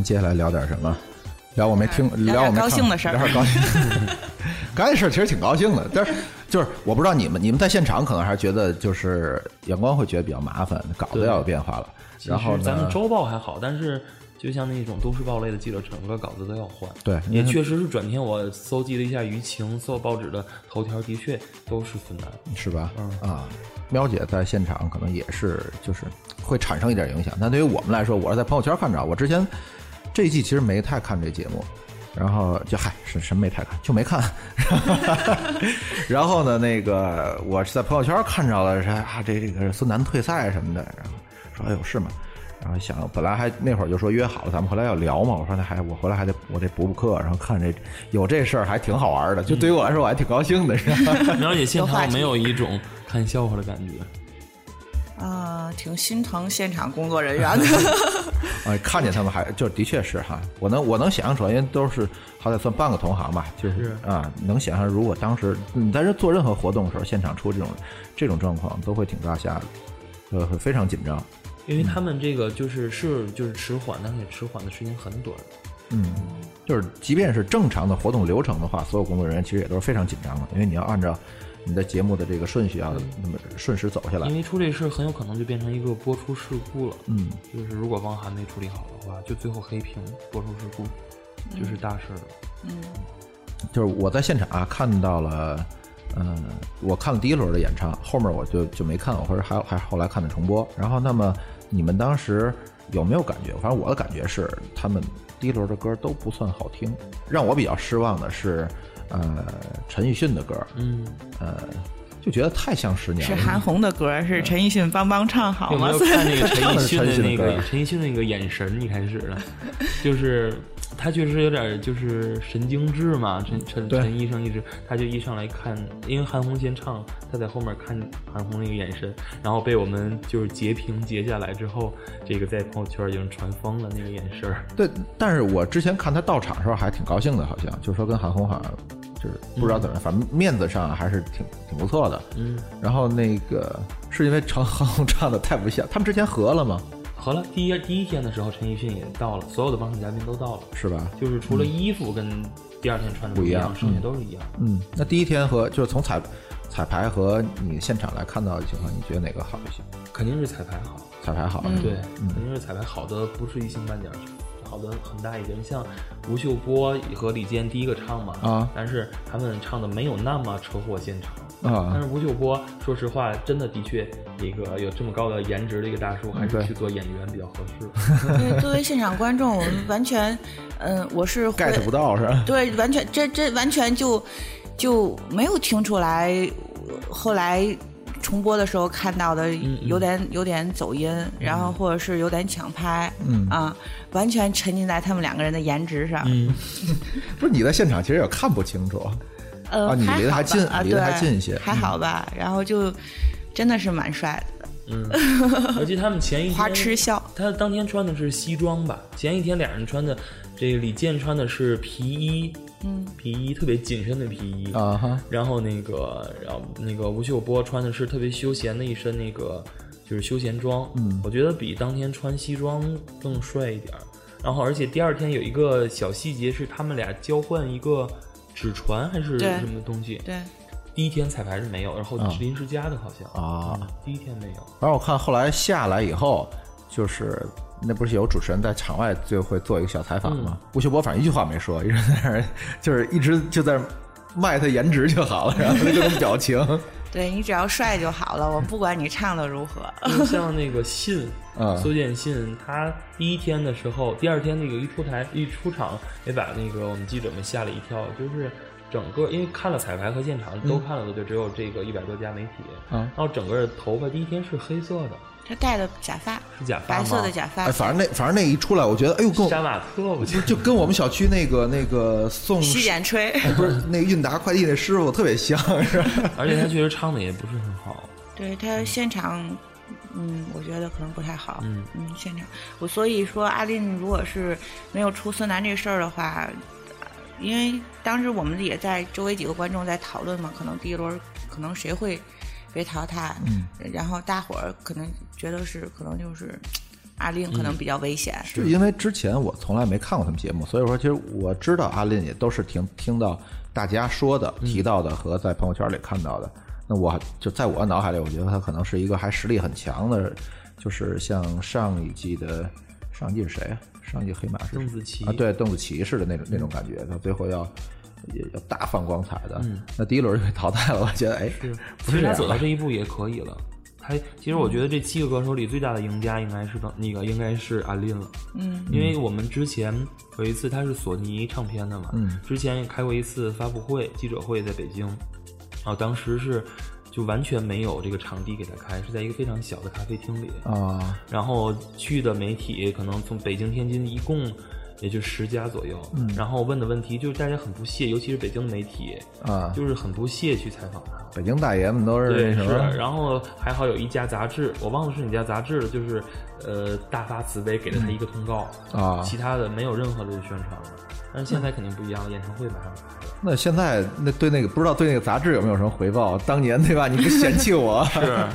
接下来聊点什么？聊我没听，聊我没看高兴的事儿聊点高兴。刚才事儿其实挺高兴的，但是就是我不知道你们，你们在现场可能还是觉得就是阳光会觉得比较麻烦，稿子要有变化了。其然后咱们周报还好，但是就像那种都市报类的记者，整个稿子都要换。对也确实是转天我搜集了一下舆情，所有报纸的头条的确都是困难。是吧？嗯啊，喵姐在现场可能也是，就是会产生一点影响。但对于我们来说，我是在朋友圈看着，我之前这一季其实没太看这节目，然后就嗨，什什么没太看，就没看。然后呢，那个我是在朋友圈看着了，说啊，这这个孙楠退赛什么的，然后说哎呦是吗？然后想本来还那会儿就说约好了，咱们回来要聊嘛。我说那还我回来还得我得补补课，然后看这 有这事儿还挺好玩的，就对于我来说我还挺高兴的，是吧？苗姐现场没有一种看笑话的感觉。啊、挺心疼现场工作人员的。啊，看见他们还就的确是哈，我能我能想象出来，因为都是好歹算半个同行吧，就是啊，能想象如果当时你在这做任何活动的时候，现场出这种这种状况，都会挺大吓的，呃，会非常紧张。因为他们这个就是是就是迟缓，但是也迟缓的时间很短。嗯，就是即便是正常的活动流程的话，所有工作人员其实也都是非常紧张的，因为你要按照你的节目的这个顺序啊那么顺时走下来因。为出这事很有可能就变成一个播出事故了。嗯，就是如果汪涵没处理好的话，就最后黑屏播出事故，就是大事了。嗯就是我在现场啊看到了，嗯、我看了第一轮的演唱，后面我就就没看，我或者还还后来看的重播。然后，那么你们当时有没有感觉？反正我的感觉是，他们第一轮的歌都不算好听。让我比较失望的是，呃，陈奕迅的歌，嗯，呃，就觉得太像十年了。是韩红的歌，是陈奕迅帮帮唱好吗有没？有看 那个陈奕迅的那陈奕迅的歌个陈奕迅那个眼神？一开始的，就是他确实有点就是神经质嘛。陈陈陈医生一直他就一上来看，因为韩红先唱，他在后面看韩红那个眼神，然后被我们就是截屏截下来之后，这个在朋友圈已经传疯了那个眼神。对，但是我之前看他到场的时候还挺高兴的，好像就是说跟韩红好像就是不知道怎么样，反正面子上还是挺挺不错的。嗯，然后那个是因为陈韩红唱的太不像，他们之前合了吗？合了，第一第一天的时候，陈奕迅也到了，所有的帮唱嘉宾都到了，是吧？就是除了衣服跟第二天穿的不一样剩下都是一样。嗯，那第一天和就是从彩彩排和你现场来看到的情况，你觉得哪个好一些？肯定是彩排好。彩排好，对，肯定是彩排好的不是一星半点儿，好的很大一点。像吴秀波和李健第一个唱嘛，啊但是他们唱的没有那么车祸现场。啊但啊是吴秀波，说实话，真的的确一个有这么高的颜值的一个大叔，还是去做演员比较合适。因为作为现场观众，我们完全，嗯、我是会，get 不到是吧？对，完全这这完全就就没有听出来，后来重播的时候看到的有点有点走音，然后或者是有点抢拍，嗯。啊，完全沉浸在他们两个人的颜值上，嗯，不是你在现场其实也看不清楚，呃，啊你离得还近离得还近一些。还好吧，然后就真的是蛮帅的，嗯，我记得他们前一天花痴笑，他当天穿的是西装吧？前一天俩人穿的，这个李健穿的是皮衣，嗯，皮衣特别紧身的皮衣。啊哈，然后那个，然后那个吴秀波穿的是特别休闲的一身那个就是休闲装，嗯。我觉得比当天穿西装更帅一点儿。然后而且第二天有一个小细节是他们俩交换一个纸船还是什么东西。对，第一天彩排是没有，然后是临时加的，好像。啊。嗯第一天没有。然后我看后来下来以后，就是那不是有主持人在场外就会做一个小采访吗？吴秀波反正一句话没说，一直在那儿就是一直就在卖他颜值就好了，然后他各种表情。对你只要帅就好了，我不管你唱的如何。就像那个信嗯，苏建信，他第一天的时候，第二天那个一出台一出场，也把那个我们记者们吓了一跳，就是整个因为看了彩排和现场都看了的，就只有这个一百多家媒体，嗯然后整个头发第一天是黑色的，他戴的假发，是假发吗白色的假发哎，，反正那反正那一出来，我觉得哎呦，跟我杀马特，我觉得就跟我们小区那个那个送洗剪吹。哎不是那个韵达快递那师傅特别像，是吧？而且他确实唱的也不是很好，对他现场，嗯，我觉得可能不太好。嗯现场我所以说阿令如果是没有出孙楠这事儿的话，因为当时我们也在周围几个观众在讨论嘛，可能第一轮可能谁会被淘汰，嗯，然后大伙儿可能觉得是可能就是阿令可能比较危险，就因为之前我从来没看过他们节目，所以说其实我知道阿令也都是听听到大家说的、提到的和在朋友圈里看到的。那我就在我脑海里，我觉得他可能是一个还实力很强的，就是像上一季的上一季是谁啊？上一季黑马是邓紫棋啊，对，邓紫棋似的那种那种感觉，到最后要也要大放光彩的。那第一轮就被淘汰了，我觉得哎，其实他走到。这一步也可以了。他其实我觉得这七个歌手里最大的赢家应该是那个应该是阿林了，嗯，因为我们之前有一次他是索尼唱片的嘛，嗯，之前也开过一次发布会记者会在北京，然后当时是就完全没有这个场地给他开，是在一个非常小的咖啡厅里，啊，然后去的媒体可能从北京、天津一共也就十家左右，嗯然后问的问题就是大家很不屑，尤其是北京的媒体，啊，就是很不屑去采访他。北京大爷们都是对，是然后还好有一家杂志，我忘了是哪家杂志了，就是呃大发慈悲给了他一个通告，啊其他的没有任何的宣传了。但是现在肯定不一样了，演唱会马上开了。那现在那对那个不知道对那个杂志有没有什么回报？当年对吧？你不嫌弃我 是，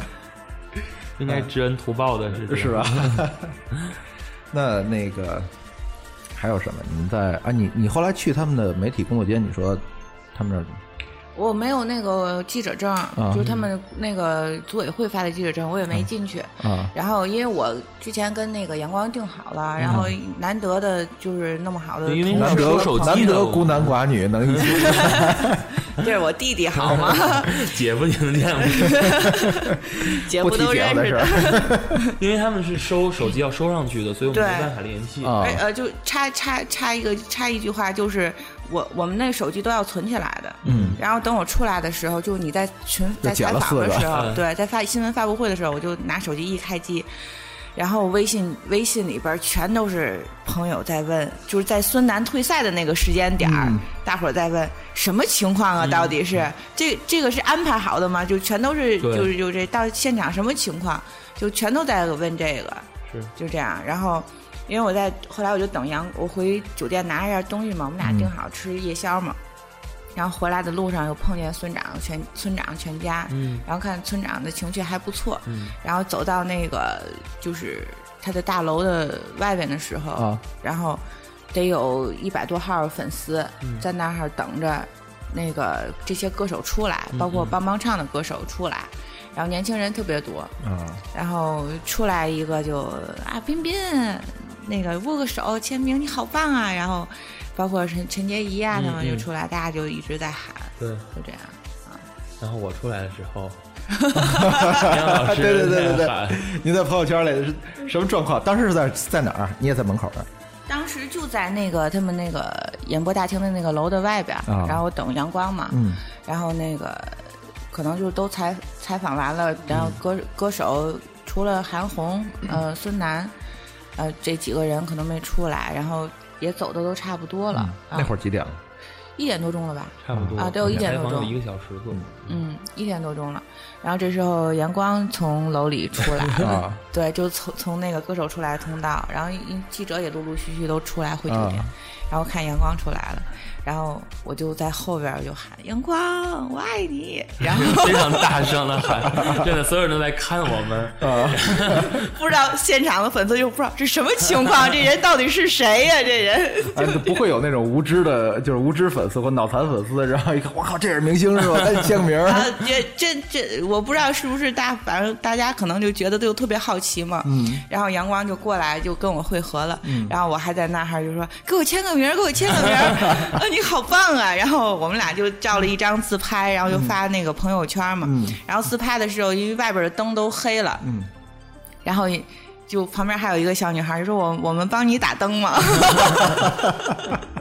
应该知恩图报的是是吧？那那个还有什么？你们在啊？你你后来去他们的媒体工作间，你说他们那儿我没有那个记者证，就是他们那个组委会发的记者证，我也没进去。啊。然后，因为我之前跟那个阳光定好了，然后难得的就是那么好的因为同事。得手机难得孤男寡女能一起。这是我弟弟好吗？姐夫听见吗？姐夫都认识因为他们是收手机要收上去的，所以我们没办法联系。啊。哎呃，就插插插一个插一句话，就是我我们那手机都要存起来的。嗯，然后等我出来的时候，就你在群在采访的时候，嗯对，在发新闻发布会的时候，我就拿手机一开机，然后微信微信里边全都是朋友在问，就是在孙楠退赛的那个时间点儿，嗯大伙儿在问什么情况啊？到底是、这这个是安排好的吗？就全都是就是就这到现场什么情况，就全都在问这个。是。就这样。然后，因为我在后来我就等杨，我回酒店拿一下东西嘛，我们俩定好吃夜宵嘛。然后回来的路上又碰见村长全村长全家，嗯。然后看村长的情绪还不错，嗯。然后走到那个就是他的大楼的外边的时候，啊。然后得有一百多号粉丝嗯。在那儿等着那个这些歌手出来，包括帮帮唱的歌手出来，然后年轻人特别多，嗯然后出来一个就啊，彬彬，那个握个手签名，你好棒啊！然后包括陈陈洁仪啊，嗯他们就嗯出来，大家就一直在喊，对。就这样。然后我出来的时候，对对对对对在喊您在朋友圈里是什么状况？当时是在在哪儿？你也在门口呢？当时就在那个他们那个演播大厅的那个楼的外边，啊然后等阳光嘛，嗯然后那个可能就都采采访完了，然后歌、歌手除了韩红、呃孙楠，呃这几个人可能没出来，然后也走的都差不多了。嗯那会儿儿几点了？一点多钟了吧？差不多啊对有一点多钟有一个小时左右。嗯，一点多钟了。然后这时候阳光从楼里出来了，啊对，就从从那个歌手出来的通道，然后一记者也陆陆续续都出来回酒店，啊然后看阳光出来了，然后我就在后边儿就喊阳光，我爱你。然后 非常大声的喊，真的所有人都在看我们。不知道现场的粉丝就不知道这什么情况，这人到底是谁呀、这人哎，不会有那种无知的，就是无知粉丝或脑残粉丝，然后一看，我靠，这是明星是吧？赶紧签个名儿。啊，这这这，我不知道是不是大，反正大家可能就觉得就特别好奇嘛。嗯。然后阳光就过来就跟我会合了，嗯。然后我还在那哈就说给我签个名，给我签个名你好棒啊！然后我们俩就照了一张自拍，然后就发那个朋友圈嘛。嗯。然后自拍的时候，因为外边的灯都黑了，嗯。然后就旁边还有一个小女孩就说我我们帮你打灯嘛。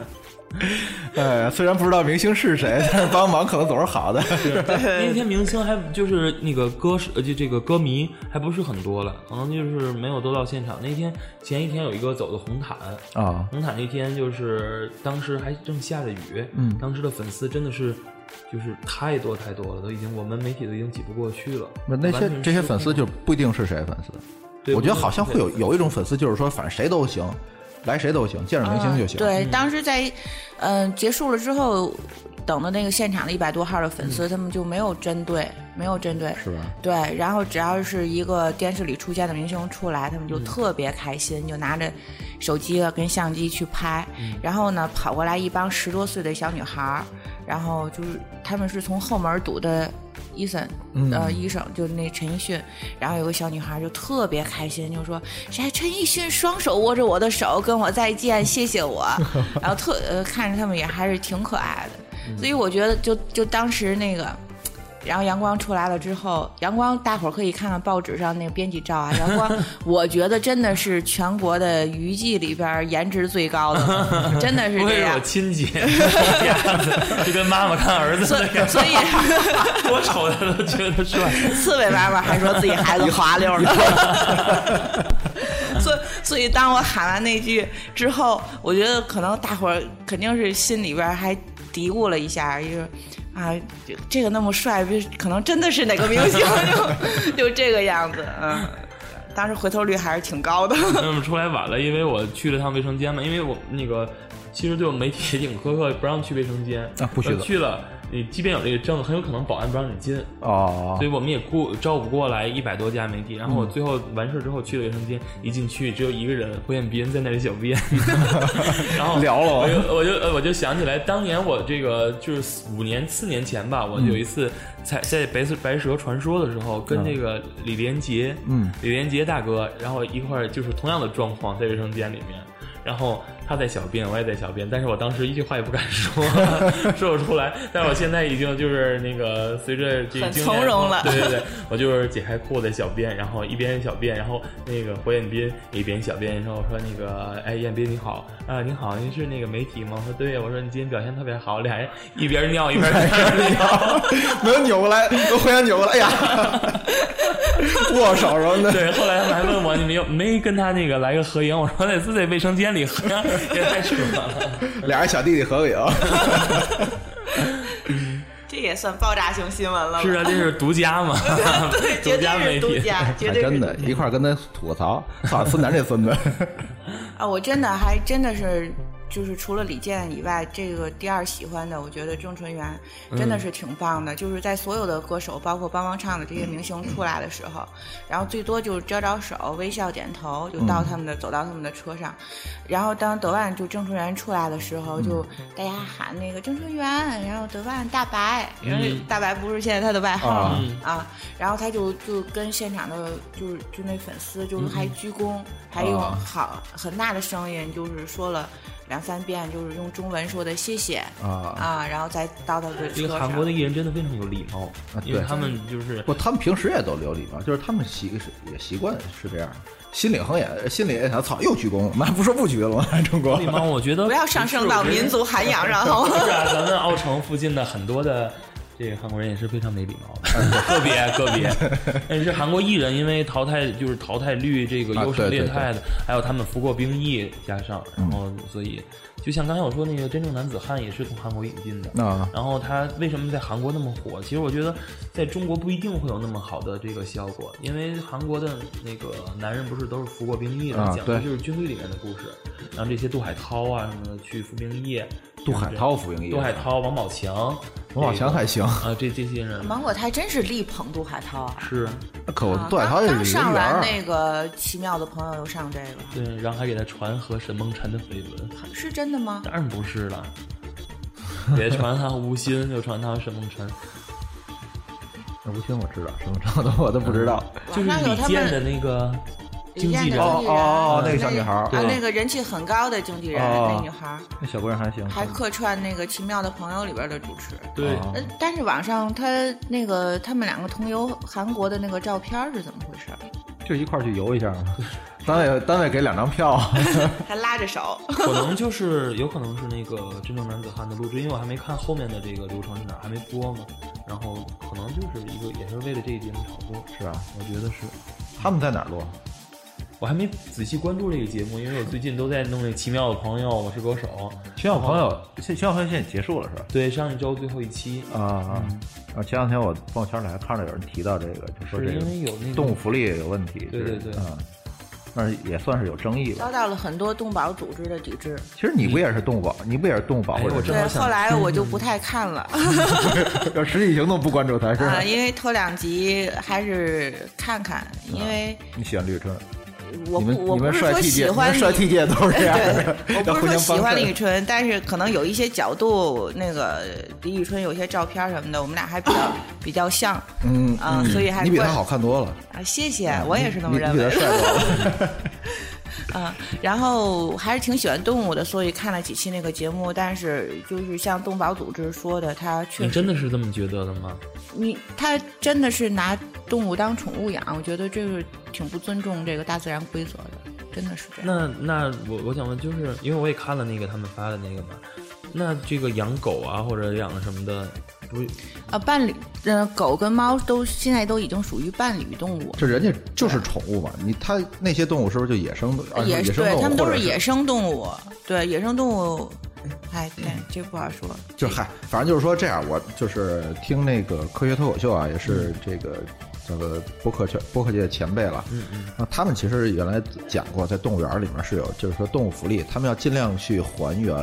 哎，虽然不知道明星是谁，但是帮忙可能总是好的。那天明星还就是那个歌手，呃，就这个歌迷还不是很多了，可能就是没有都到现场。那天前一天有一个走的红毯啊。红毯那天就是当时还正下着雨，嗯，当时的粉丝真的是就是太多太多了，都已经我们媒体都已经挤不过去了。那那些这些粉丝就不一定是谁粉丝，我觉得好像会有有一种粉丝，就是说反正谁都行，来谁都行，见着明星就行。啊对，当时在嗯、结束了之后，等的那个现场的一百多号的粉丝，他们就没有针对，没有针对，是吧？对，然后只要是一个电视里出现的明星出来，他们就特别开心，就拿着手机啊跟相机去拍，然后呢跑过来一帮十多岁的小女孩儿，然后就是他们是从后门堵的。医生，呃，医生就是那陈奕迅，然后有个小女孩就特别开心，就说：“谁？陈奕迅双手握着我的手，跟我再见，谢谢我。”然后特呃，看着他们也还是挺可爱的，所以我觉得就就当时那个。然后阳光出来了之后，阳光大伙儿可以看看报纸上那个编辑照啊。阳光，我觉得真的是全国的娱记里边颜值最高的，真的是这样我。亲戚，就跟妈妈看儿子所那样，所以，多丑他都觉得帅。刺猬妈妈还说自己孩子滑溜呢。所以，所以当我喊完那句之后，我觉得可能大伙儿肯定是心里边儿还嘀咕了一下，就是啊，这这个那么帅，不是可能真的是哪个明星，就就这个样子，嗯。当时回头率还是挺高的。那么出来晚了，因为我去了趟卫生间嘛，因为我那个其实对我们媒体也挺苛刻，不让去卫生间。啊不许去了，你即便有这个证，很有可能保安不让你进。哦。所以我们也顾照不过来一百多家媒体，然后我最后完事之后去了卫生间，一进去只有一个人，胡彦斌在那里小便，然后聊了。我就我就呃我就想起来，当年我这个就是五年四年前吧，我有一次在在白蛇白蛇传说的时候，跟这个李连杰，嗯，李连杰大哥，然后一块儿就是同样的状况在卫生间里面，然后他在小便，我也在小便，但是我当时一句话也不敢说，说不出来。但是我现在已经就是那个随着这个从容了对对对，我就是解开裤子小便，然后一边小便，然后那个胡彦斌一边小便，然后我说那个哎彦斌你好啊你好，您是那个媒体吗？我说对，我说你今天表现特别好，俩人一边尿一边尿。没有扭过来，都互相扭过来，哎呀，握手什么的。对，后来他们还问我，你们有没跟他那个来个合影？我说那是在卫生间里合影，也太扯了。俩人小弟弟合个影，这也算爆炸性新闻了吧？是啊，这是独家嘛，对，绝独家对是独媒体。家，绝对真的，一块儿跟他吐个槽，操，孙楠这孙子，啊！我真的还真的是，就是除了李健以外，这个第二喜欢的，我觉得郑淳元真的是挺棒的。就是在所有的歌手，包括帮帮唱的这些明星出来的时候，然后最多就是招招手、微笑点头，就到他们的、走到他们的车上。然后当德万就郑淳元出来的时候，就大家喊那个郑淳元，然后德万大白，因为大白不是现在他的外号啊嘛啊，然后他就就跟现场的就是就那粉丝就是还鞠躬，还用啊。好很大的声音就是说了两三遍，就是用中文说的谢谢啊啊，然后再到他的这个车上。韩国的艺人真的非常有礼貌，啊对因为他们就是不，他们平时也都有礼貌，就是他们习是也习惯是这样。心领横也，心里也想，操，又鞠躬，妈不说不鞠了吗？中国礼貌，我觉得不要上升到民族涵养上？是啊，咱们奥城附近的很多的这个韩国人也是非常没礼貌的，个别个别。但 是韩国艺人因为淘汰就是淘汰率这个啊优胜劣汰的，还有他们服过兵役加上，然后所以就像刚才我说那个真正男子汉也是从韩国引进的。啊，然后他为什么在韩国那么火？其实我觉得在中国不一定会有那么好的这个效果，因为韩国的那个男人不是都是服过兵役的，啊讲的就是军队里面的故事。然后这些杜海涛啊什么的去服兵役，杜海涛服营业，杜海，涛、王宝强、王宝强还行，啊，这这些人。芒果台真是力捧杜海涛啊！是。那可我啊杜海涛也是上完那个奇妙的朋友又上这个，对，然后还给他传和沈梦辰的绯闻，是真的吗？当然不是了，也传他吴昕，又传他沈梦辰，那吴昕我知道，什么程度我都不知道。就是网上有他李健的那个经纪人，哦哦那个小女孩儿啊，那个人气很高的经纪人，哦那女孩儿那小姑娘还行，还客串那个《奇妙的朋友》里边的主持。对，但是网上他那个他们两个同游韩国的那个照片是怎么回事？就一块儿去游一下嘛。单位单位给两张票，还拉着手，可能就是有可能是那个《真正男子汉》的录制，因为我还没看后面的这个流程是哪儿，还没播嘛。然后可能就是一个也是为了这个节目炒作，是吧？我觉得是。他们在哪儿录？我还没仔细关注这个节目，因为我最近都在弄那《奇妙的朋友》，我是歌手。奇妙朋友，奇妙朋友现在结束了是吧？对，上一周最后一期，啊啊！啊！前两天我朋友圈里还看到有人提到这个，就说是因这个为有那动物福利有问题，对对对嗯，但是也算是有争议吧遭。到了很多动保组织的抵制。其实你不也是动保，你不也是动物保护人对，后来我就不太看了 要实际行动不关注他是吧啊，？因为头两集还是看看，因为你喜欢绿春，我不我不是说喜欢帅 T 界都是这样的，对，我不是说喜欢李宇春，但是可能有一些角度，那个李宇春有些照片什么的，我们俩还比较 比较像嗯啊，嗯所以还比他好看多了，啊，谢谢，我也是那么你你比他认为帅多了。啊。然后还是挺喜欢动物的，所以看了几期那个节目，但是就是像动保组织说的，他确实你真的是这么觉得的吗？你他真的是拿动物当宠物养，我觉得这个挺不尊重这个大自然规则的，真的是这样。那那我我想问，就是因为我也看了那个他们发的那个嘛，那这个养狗啊或者养什么的，不是啊，伴侣，呃，狗跟猫都现在都已经属于伴侣动物了。这人家就是宠物嘛，你它那些动物是不是就野生的？啊野野生动物对，它们都是野生动物，对野生动物，哎，对，这不好说。就嗨，反正就是说这样，我就是听那个科学脱口秀啊，也是这个叫做播客圈播客界的前辈了。嗯嗯，那，他们其实原来讲过，在动物园里面是有，就是说动物福利，他们要尽量去还原，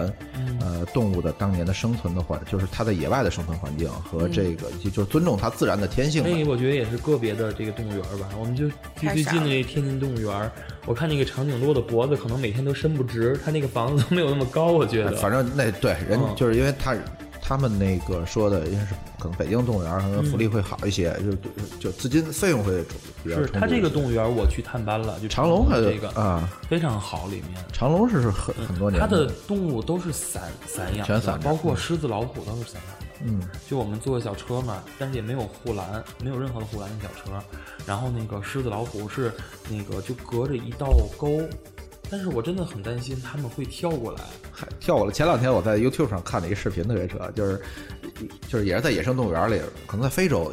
呃，动物的当年的生存的环，就是它在野外的生存环境和这个，就就是尊重它自然的天性嘛。那个我觉得也是个别的这个动物园吧。我们就最最近的这天津动物园，我看那个长颈鹿的脖子可能每天都伸不直，它那个房子都没有那么高，我觉得。反正那对人嗯就是因为他他们那个说的，应该是可能北京动物园可能福利会好一些，就就资金费用会比较是它这个动物园，我去探班了，就长隆还这个啊，非常好，里面。长隆是很很多年它的动物都是散散养，全散着包括狮子、老虎都是散养的。嗯，就我们坐小车嘛，但是也没有护栏，没有任何的护栏的小车。然后那个狮子、老虎是那个就隔着一道沟，但是我真的很担心他们会跳过来。还跳过来。前两天我在 YouTube 上看了一个视频，特别扯，就是就是也是在野生动物园里，可能在非洲，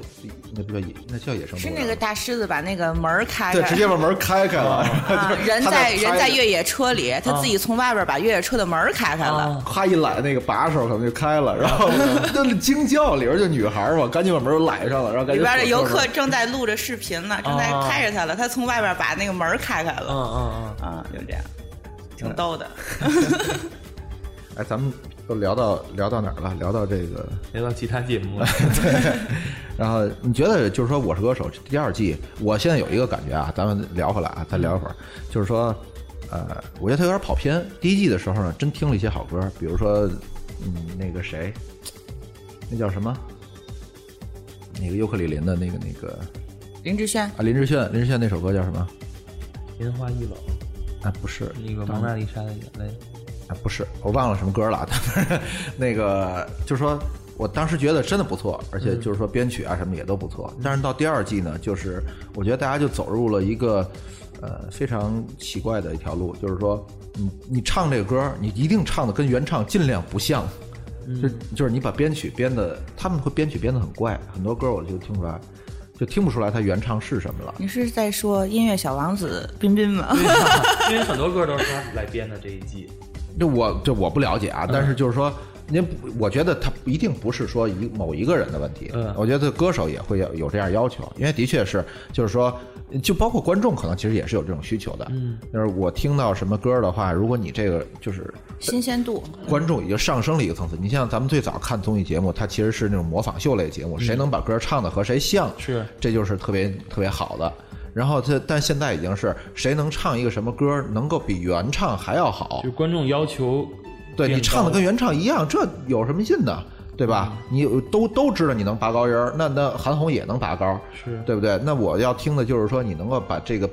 那不叫野，那叫野生动物园。是那个大狮子把那个门开开对，直接把门开开了，啊，人在人在越野车里，他自己从外边把越野车的门开开了。啊咔一揽那个把手，可能就开了，然后 就惊叫，里边就女孩嘛，赶紧把门都揽上了，然后赶紧里边的游客正在录着视频呢，正在啊拍着他了，他从外边把那个门开开嗯了，嗯嗯，啊，就这样，挺逗的。哎，咱们都聊到聊到哪儿了？聊到这个，聊到其他节目了。对然后你觉得就是说《我是歌手》第二季，我现在有一个感觉啊，咱们聊回来啊，再聊一会儿，就是说，呃，我觉得他有点跑偏。第一季的时候呢，真听了一些好歌，比如说，嗯，那个谁，那叫什么？那个尤克里林的那个那个林志炫，啊，林志炫，林志炫那首歌叫什么？烟花易冷，啊，不是那个蒙娜丽莎的眼泪。啊，不是，我忘了什么歌了。但 是那个就是说我当时觉得真的不错，而且就是说编曲啊什么也都不错。但是到第二季呢，就是我觉得大家就走入了一个呃非常奇怪的一条路，就是说你你唱这个歌，你一定唱的跟原唱尽量不像。就就是你把编曲编的，他们会编曲编的很怪，很多歌我就听不出来，就听不出来他原唱是什么了。你是在说音乐小王子彬彬吗？因为很多歌都是他来编的这一季。这我这我不了解啊，但是就是说，您不，我觉得他一定不是说一某一个人的问题，嗯我觉得歌手也会有有这样要求，因为的确是，就是说，就包括观众可能其实也是有这种需求的，嗯，就是我听到什么歌的话，如果你这个就是新鲜度，观众已经上升了一个层次。你像咱们最早看综艺节目，它其实是那种模仿秀类节目，谁能把歌唱的和谁像，是。这就是特别特别好的。然后它，但现在已经是谁能唱一个什么歌，能够比原唱还要好。就，观众要求对你唱的跟原唱一样，这有什么劲呢？对吧？嗯你有都都知道你能拔高音儿，那那韩红也能拔高，是对不对？那我要听的就是说，你能够把这个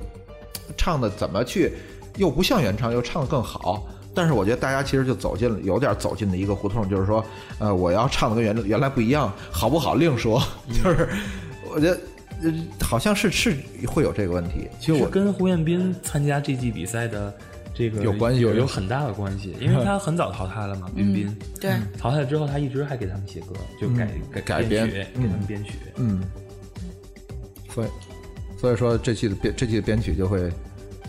唱的怎么去，又不像原唱，又唱的更好。但是我觉得大家其实就走进了，有点走进的一个胡同，就是说，呃，我要唱的跟原原来不一样，好不好另说。嗯就是我觉得，呃，好像是是会有这个问题。其实我跟胡彦斌参加这季比赛的这个有关系有有很大的关系，因为他很早淘汰了嘛，彬彬。对，淘汰之后，他一直还给他们写歌，就改改改编曲，给他们编曲。嗯，所以所以说这期的编这期的编曲就会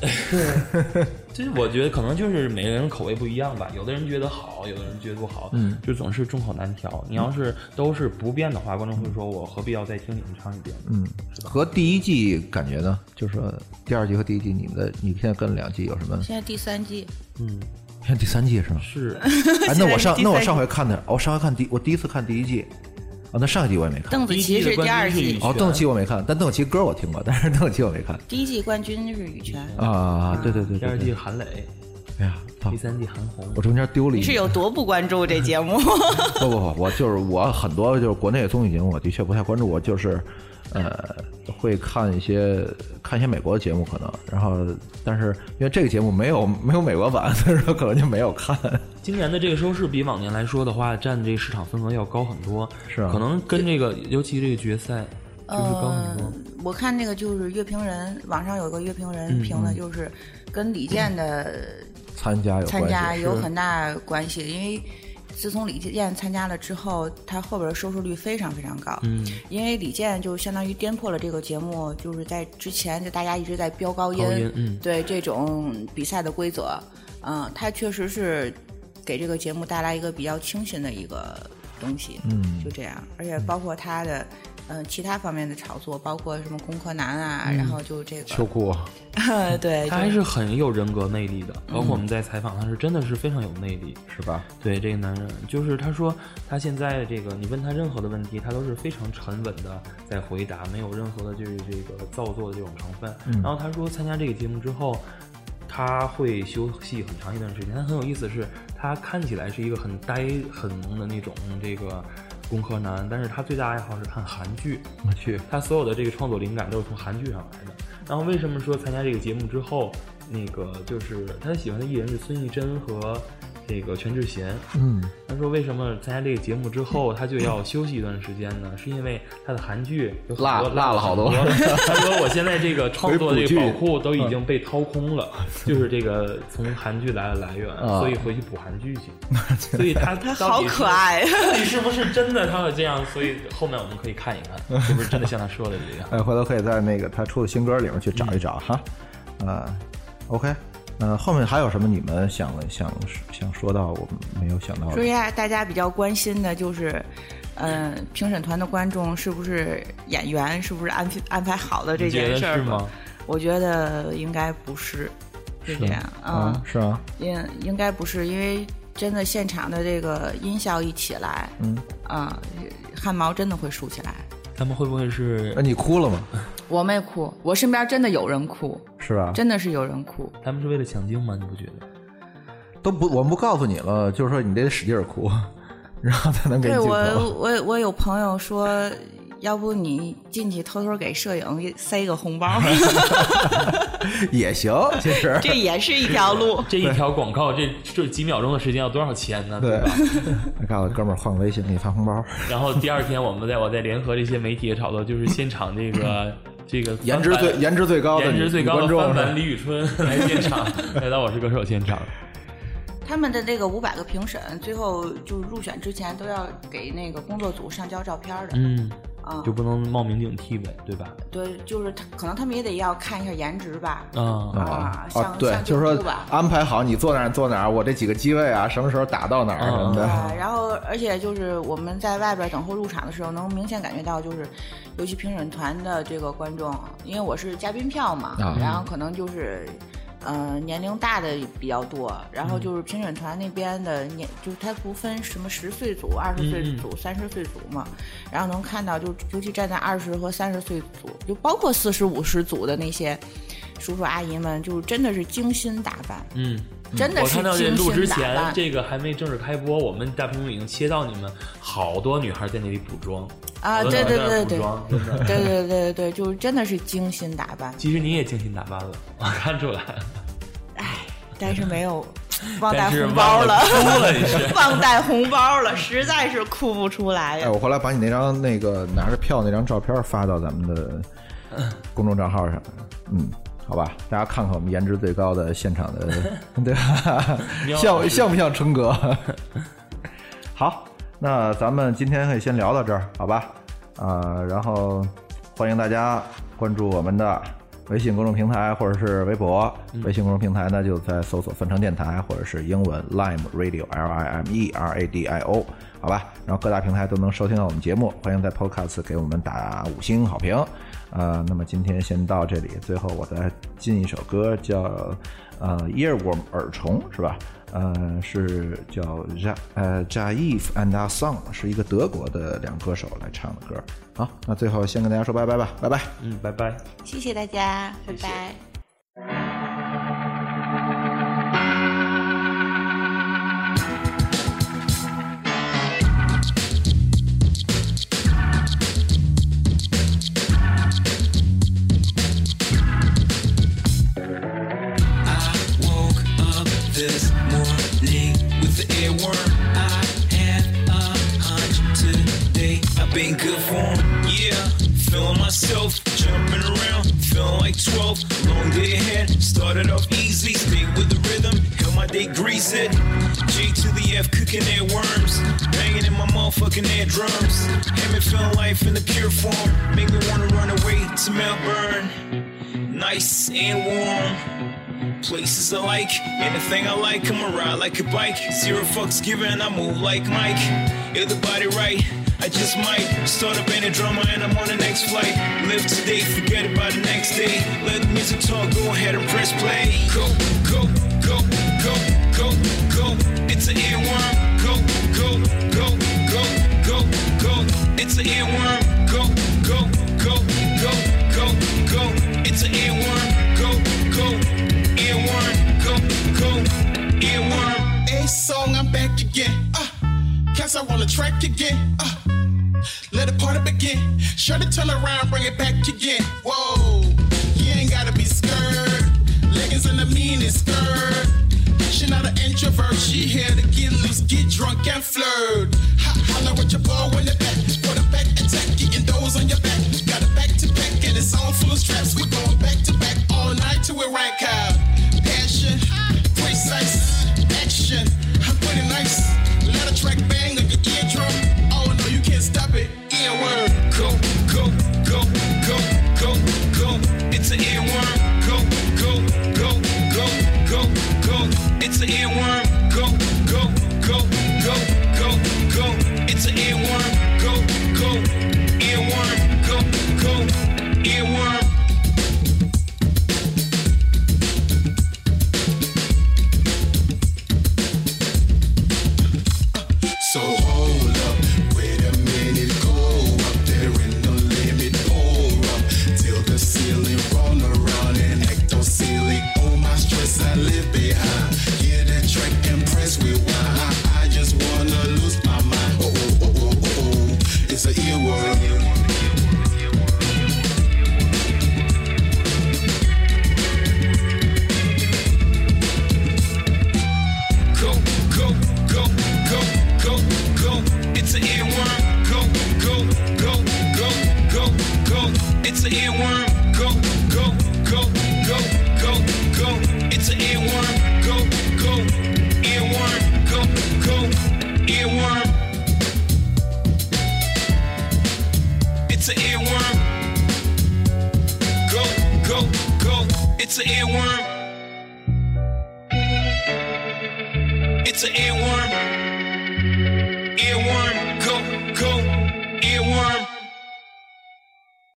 这我觉得可能就是每个人口味不一样吧，有的人觉得好，有的人觉得不好，嗯，就总是众口难调。你要是都是不变的话，观众会说我何必要再听你们唱一遍？嗯，和第一季感觉呢，就是说第二季和第一季，你们的你现在跟了两季有什么？现在第三季，嗯现在第三季是吗？是哎，那我 上那我上回看的，我上回看第我第一次看第一季，哦，那上一季我也没看。邓紫棋是第二季哦，邓紫棋我没看，但邓紫棋歌我听过，但是邓紫棋我没看。第一季冠军是羽泉。啊，对对对第二。季韩磊，哎呀，第！三季韩红我。中间丢了一你是有多不关注这节目？不不不，我就是我很多就是国内的综艺节目，我的确不太关注。我就是，呃，会看一些看一些美国的节目，可能，然后但是因为这个节目没有没有美国版，所以说可能就没有看。今年的这个收视比往年来说的话，占这个市场份额要高很多。是啊可能跟这个，尤其这个决赛，就是高很多。呃，我看那个就是乐评人，网上有个乐评人评的，就是跟李健的参加有关系参加有很大关系，因为自从李健参加了之后，他后边的收视率非常非常高。嗯，因为李健就相当于颠破了这个节目，就是在之前就大家一直在飙高音，高音嗯对这种比赛的规则，嗯，他确实是给这个节目带来一个比较清新的一个东西，嗯，就这样，而且包括他的。嗯，其他方面的炒作，包括什么工科男啊，然后就这个，秋裤，对，他还是很有人格魅力的。包括我们在采访他是真的是非常有魅力。是吧？对这个男人，就是他说他现在这个，你问他任何的问题，他都是非常沉稳的在回答，没有任何的就是这个造作的这种成分。然后他说参加这个节目之后，他会休息很长一段时间。他很有意思是，他看起来是一个很呆很萌的那种这个工科男，但是他最大爱好是看韩剧。我去，他所有的这个创作灵感都是从韩剧上来的。然后为什么说参加这个节目之后，那个就是他喜欢的艺人是孙艺珍和这个全智贤。嗯，他说为什么参加这个节目之后他就要休息一段时间呢？是因为他的韩剧有落落了好多他说我现在这个创作的这个宝库都已经被掏空了，就是这个从韩剧来的来源，啊所以回去补韩剧去。所以他 他好可爱。到底是不是真的他会这样？所以后面我们可以看一看，是不是真的像他说的这样。哎，回头可以在那个他出的新歌里面去找一找哈。啊，OK，呃，后面还有什么你们想想想说到我们没有想到的？说一下大家比较关心的就是，嗯、评审团的观众是不是演员，是不是安排安排好的这件事儿是吗？我觉得应该不是，是这样，嗯啊，，是啊，应应该不是，因为真的现场的这个音效一起来，嗯，啊、汗毛真的会竖起来。他们会不会是那你哭了吗？我没哭，我身边真的有人哭，是吧？真的是有人哭。他们是为了抢镜吗？你不觉得？都不，我们不告诉你了，就是说你得使劲儿哭，然后才能给你对我。，我我有朋友说，要不你进去偷偷给摄影塞个红包，也行，其实 这也是一条路。这一条广告，这这几秒钟的时间要多少钱呢？对吧？告诉哥们儿换个微信给你发红包，然后第二天，我们再我再联合这些媒体也炒作，就是现场这个这个颜值最颜值最高的颜值最高的李宇春 来现场，来到《我是歌手》现场。他们的那个五百个评审，最后就是入选之前都要给那个工作组上交照片的。嗯，嗯就不能冒名顶替呗，对吧？对，就是他可能他们也得要看一下颜值吧。啊，啊啊像，对，像就是说安排好你坐哪儿坐哪儿，我这几个机位啊，什么时候打到哪儿什么对的。，然后而且就是我们在外边等候入场的时候，能明显感觉到，就是尤其评审团的这个观众，因为我是嘉宾票嘛，啊然后可能就是。呃，年龄大的比较多，然后就是评审团那边的年，就是他不分什么十岁组、二十岁嗯嗯。组、三十岁组嘛，然后能看到，就尤其站在二十和三十岁组，就包括四十五十组的那些叔叔阿姨们，就真的是精心打扮，嗯。真的是我看到这精录之前，。这个还没正式开播，我们大屏幕已经切到你们好多女孩在那里补妆啊对对对对在那补妆，真的。对对对对，就是真的是精心打扮，其实你也精心打扮了，我看出来了，但是没有 忘带红包了哭了你是 忘带红包了，实在是哭不出来哎，我后来把你那张那个拿着票那张照片发到咱们的公众账号上，嗯，好吧，大家看看我们颜值最高的现场的，对吧？像像不像春哥？好，那咱们今天可以先聊到这儿，好吧？啊、然后欢迎大家关注我们的微信公众平台或者是微博。微信公众平台呢，就在搜索“翻唱电台”或者是英文 Lime Radio L I M E R A D I O，好吧？然后各大平台都能收听到我们节目，欢迎在 Podcast 给我们打五星好评。呃，那么今天先到这里，最后我再进一首歌，叫呃 Earworm 耳虫，是吧？呃，是叫 Ja 呃 Jaif and a Song，是一个德国的两歌手来唱的歌。好，那最后先跟大家说拜拜吧，拜拜。嗯，拜拜。谢谢大家，拜拜。Nice and warm. Places I like, anything I like, I'ma ride like a bike. Zero fucks given, I move like Mike. If the body right, I just might start up any drama and I'm on the next flight. Live today, forget about the next day. Let the music talk, go ahead and press play. Go, go, go, go, go, go. It's an earworm. Go, go, go, go, go, go. It's an earworm. Go, An earworm. Go, go, earworm. Go, go, earworm. A song, I'm back again. Uh, cause I on the track again. Uh, let the party begin. Shut it, turn around, bring it back again. Whoa, you ain't gotta be scared. Leggings and the meanest skirt. She not an introvert, she here to get loose, get drunk and flirt. Holla with your ball when the back archive.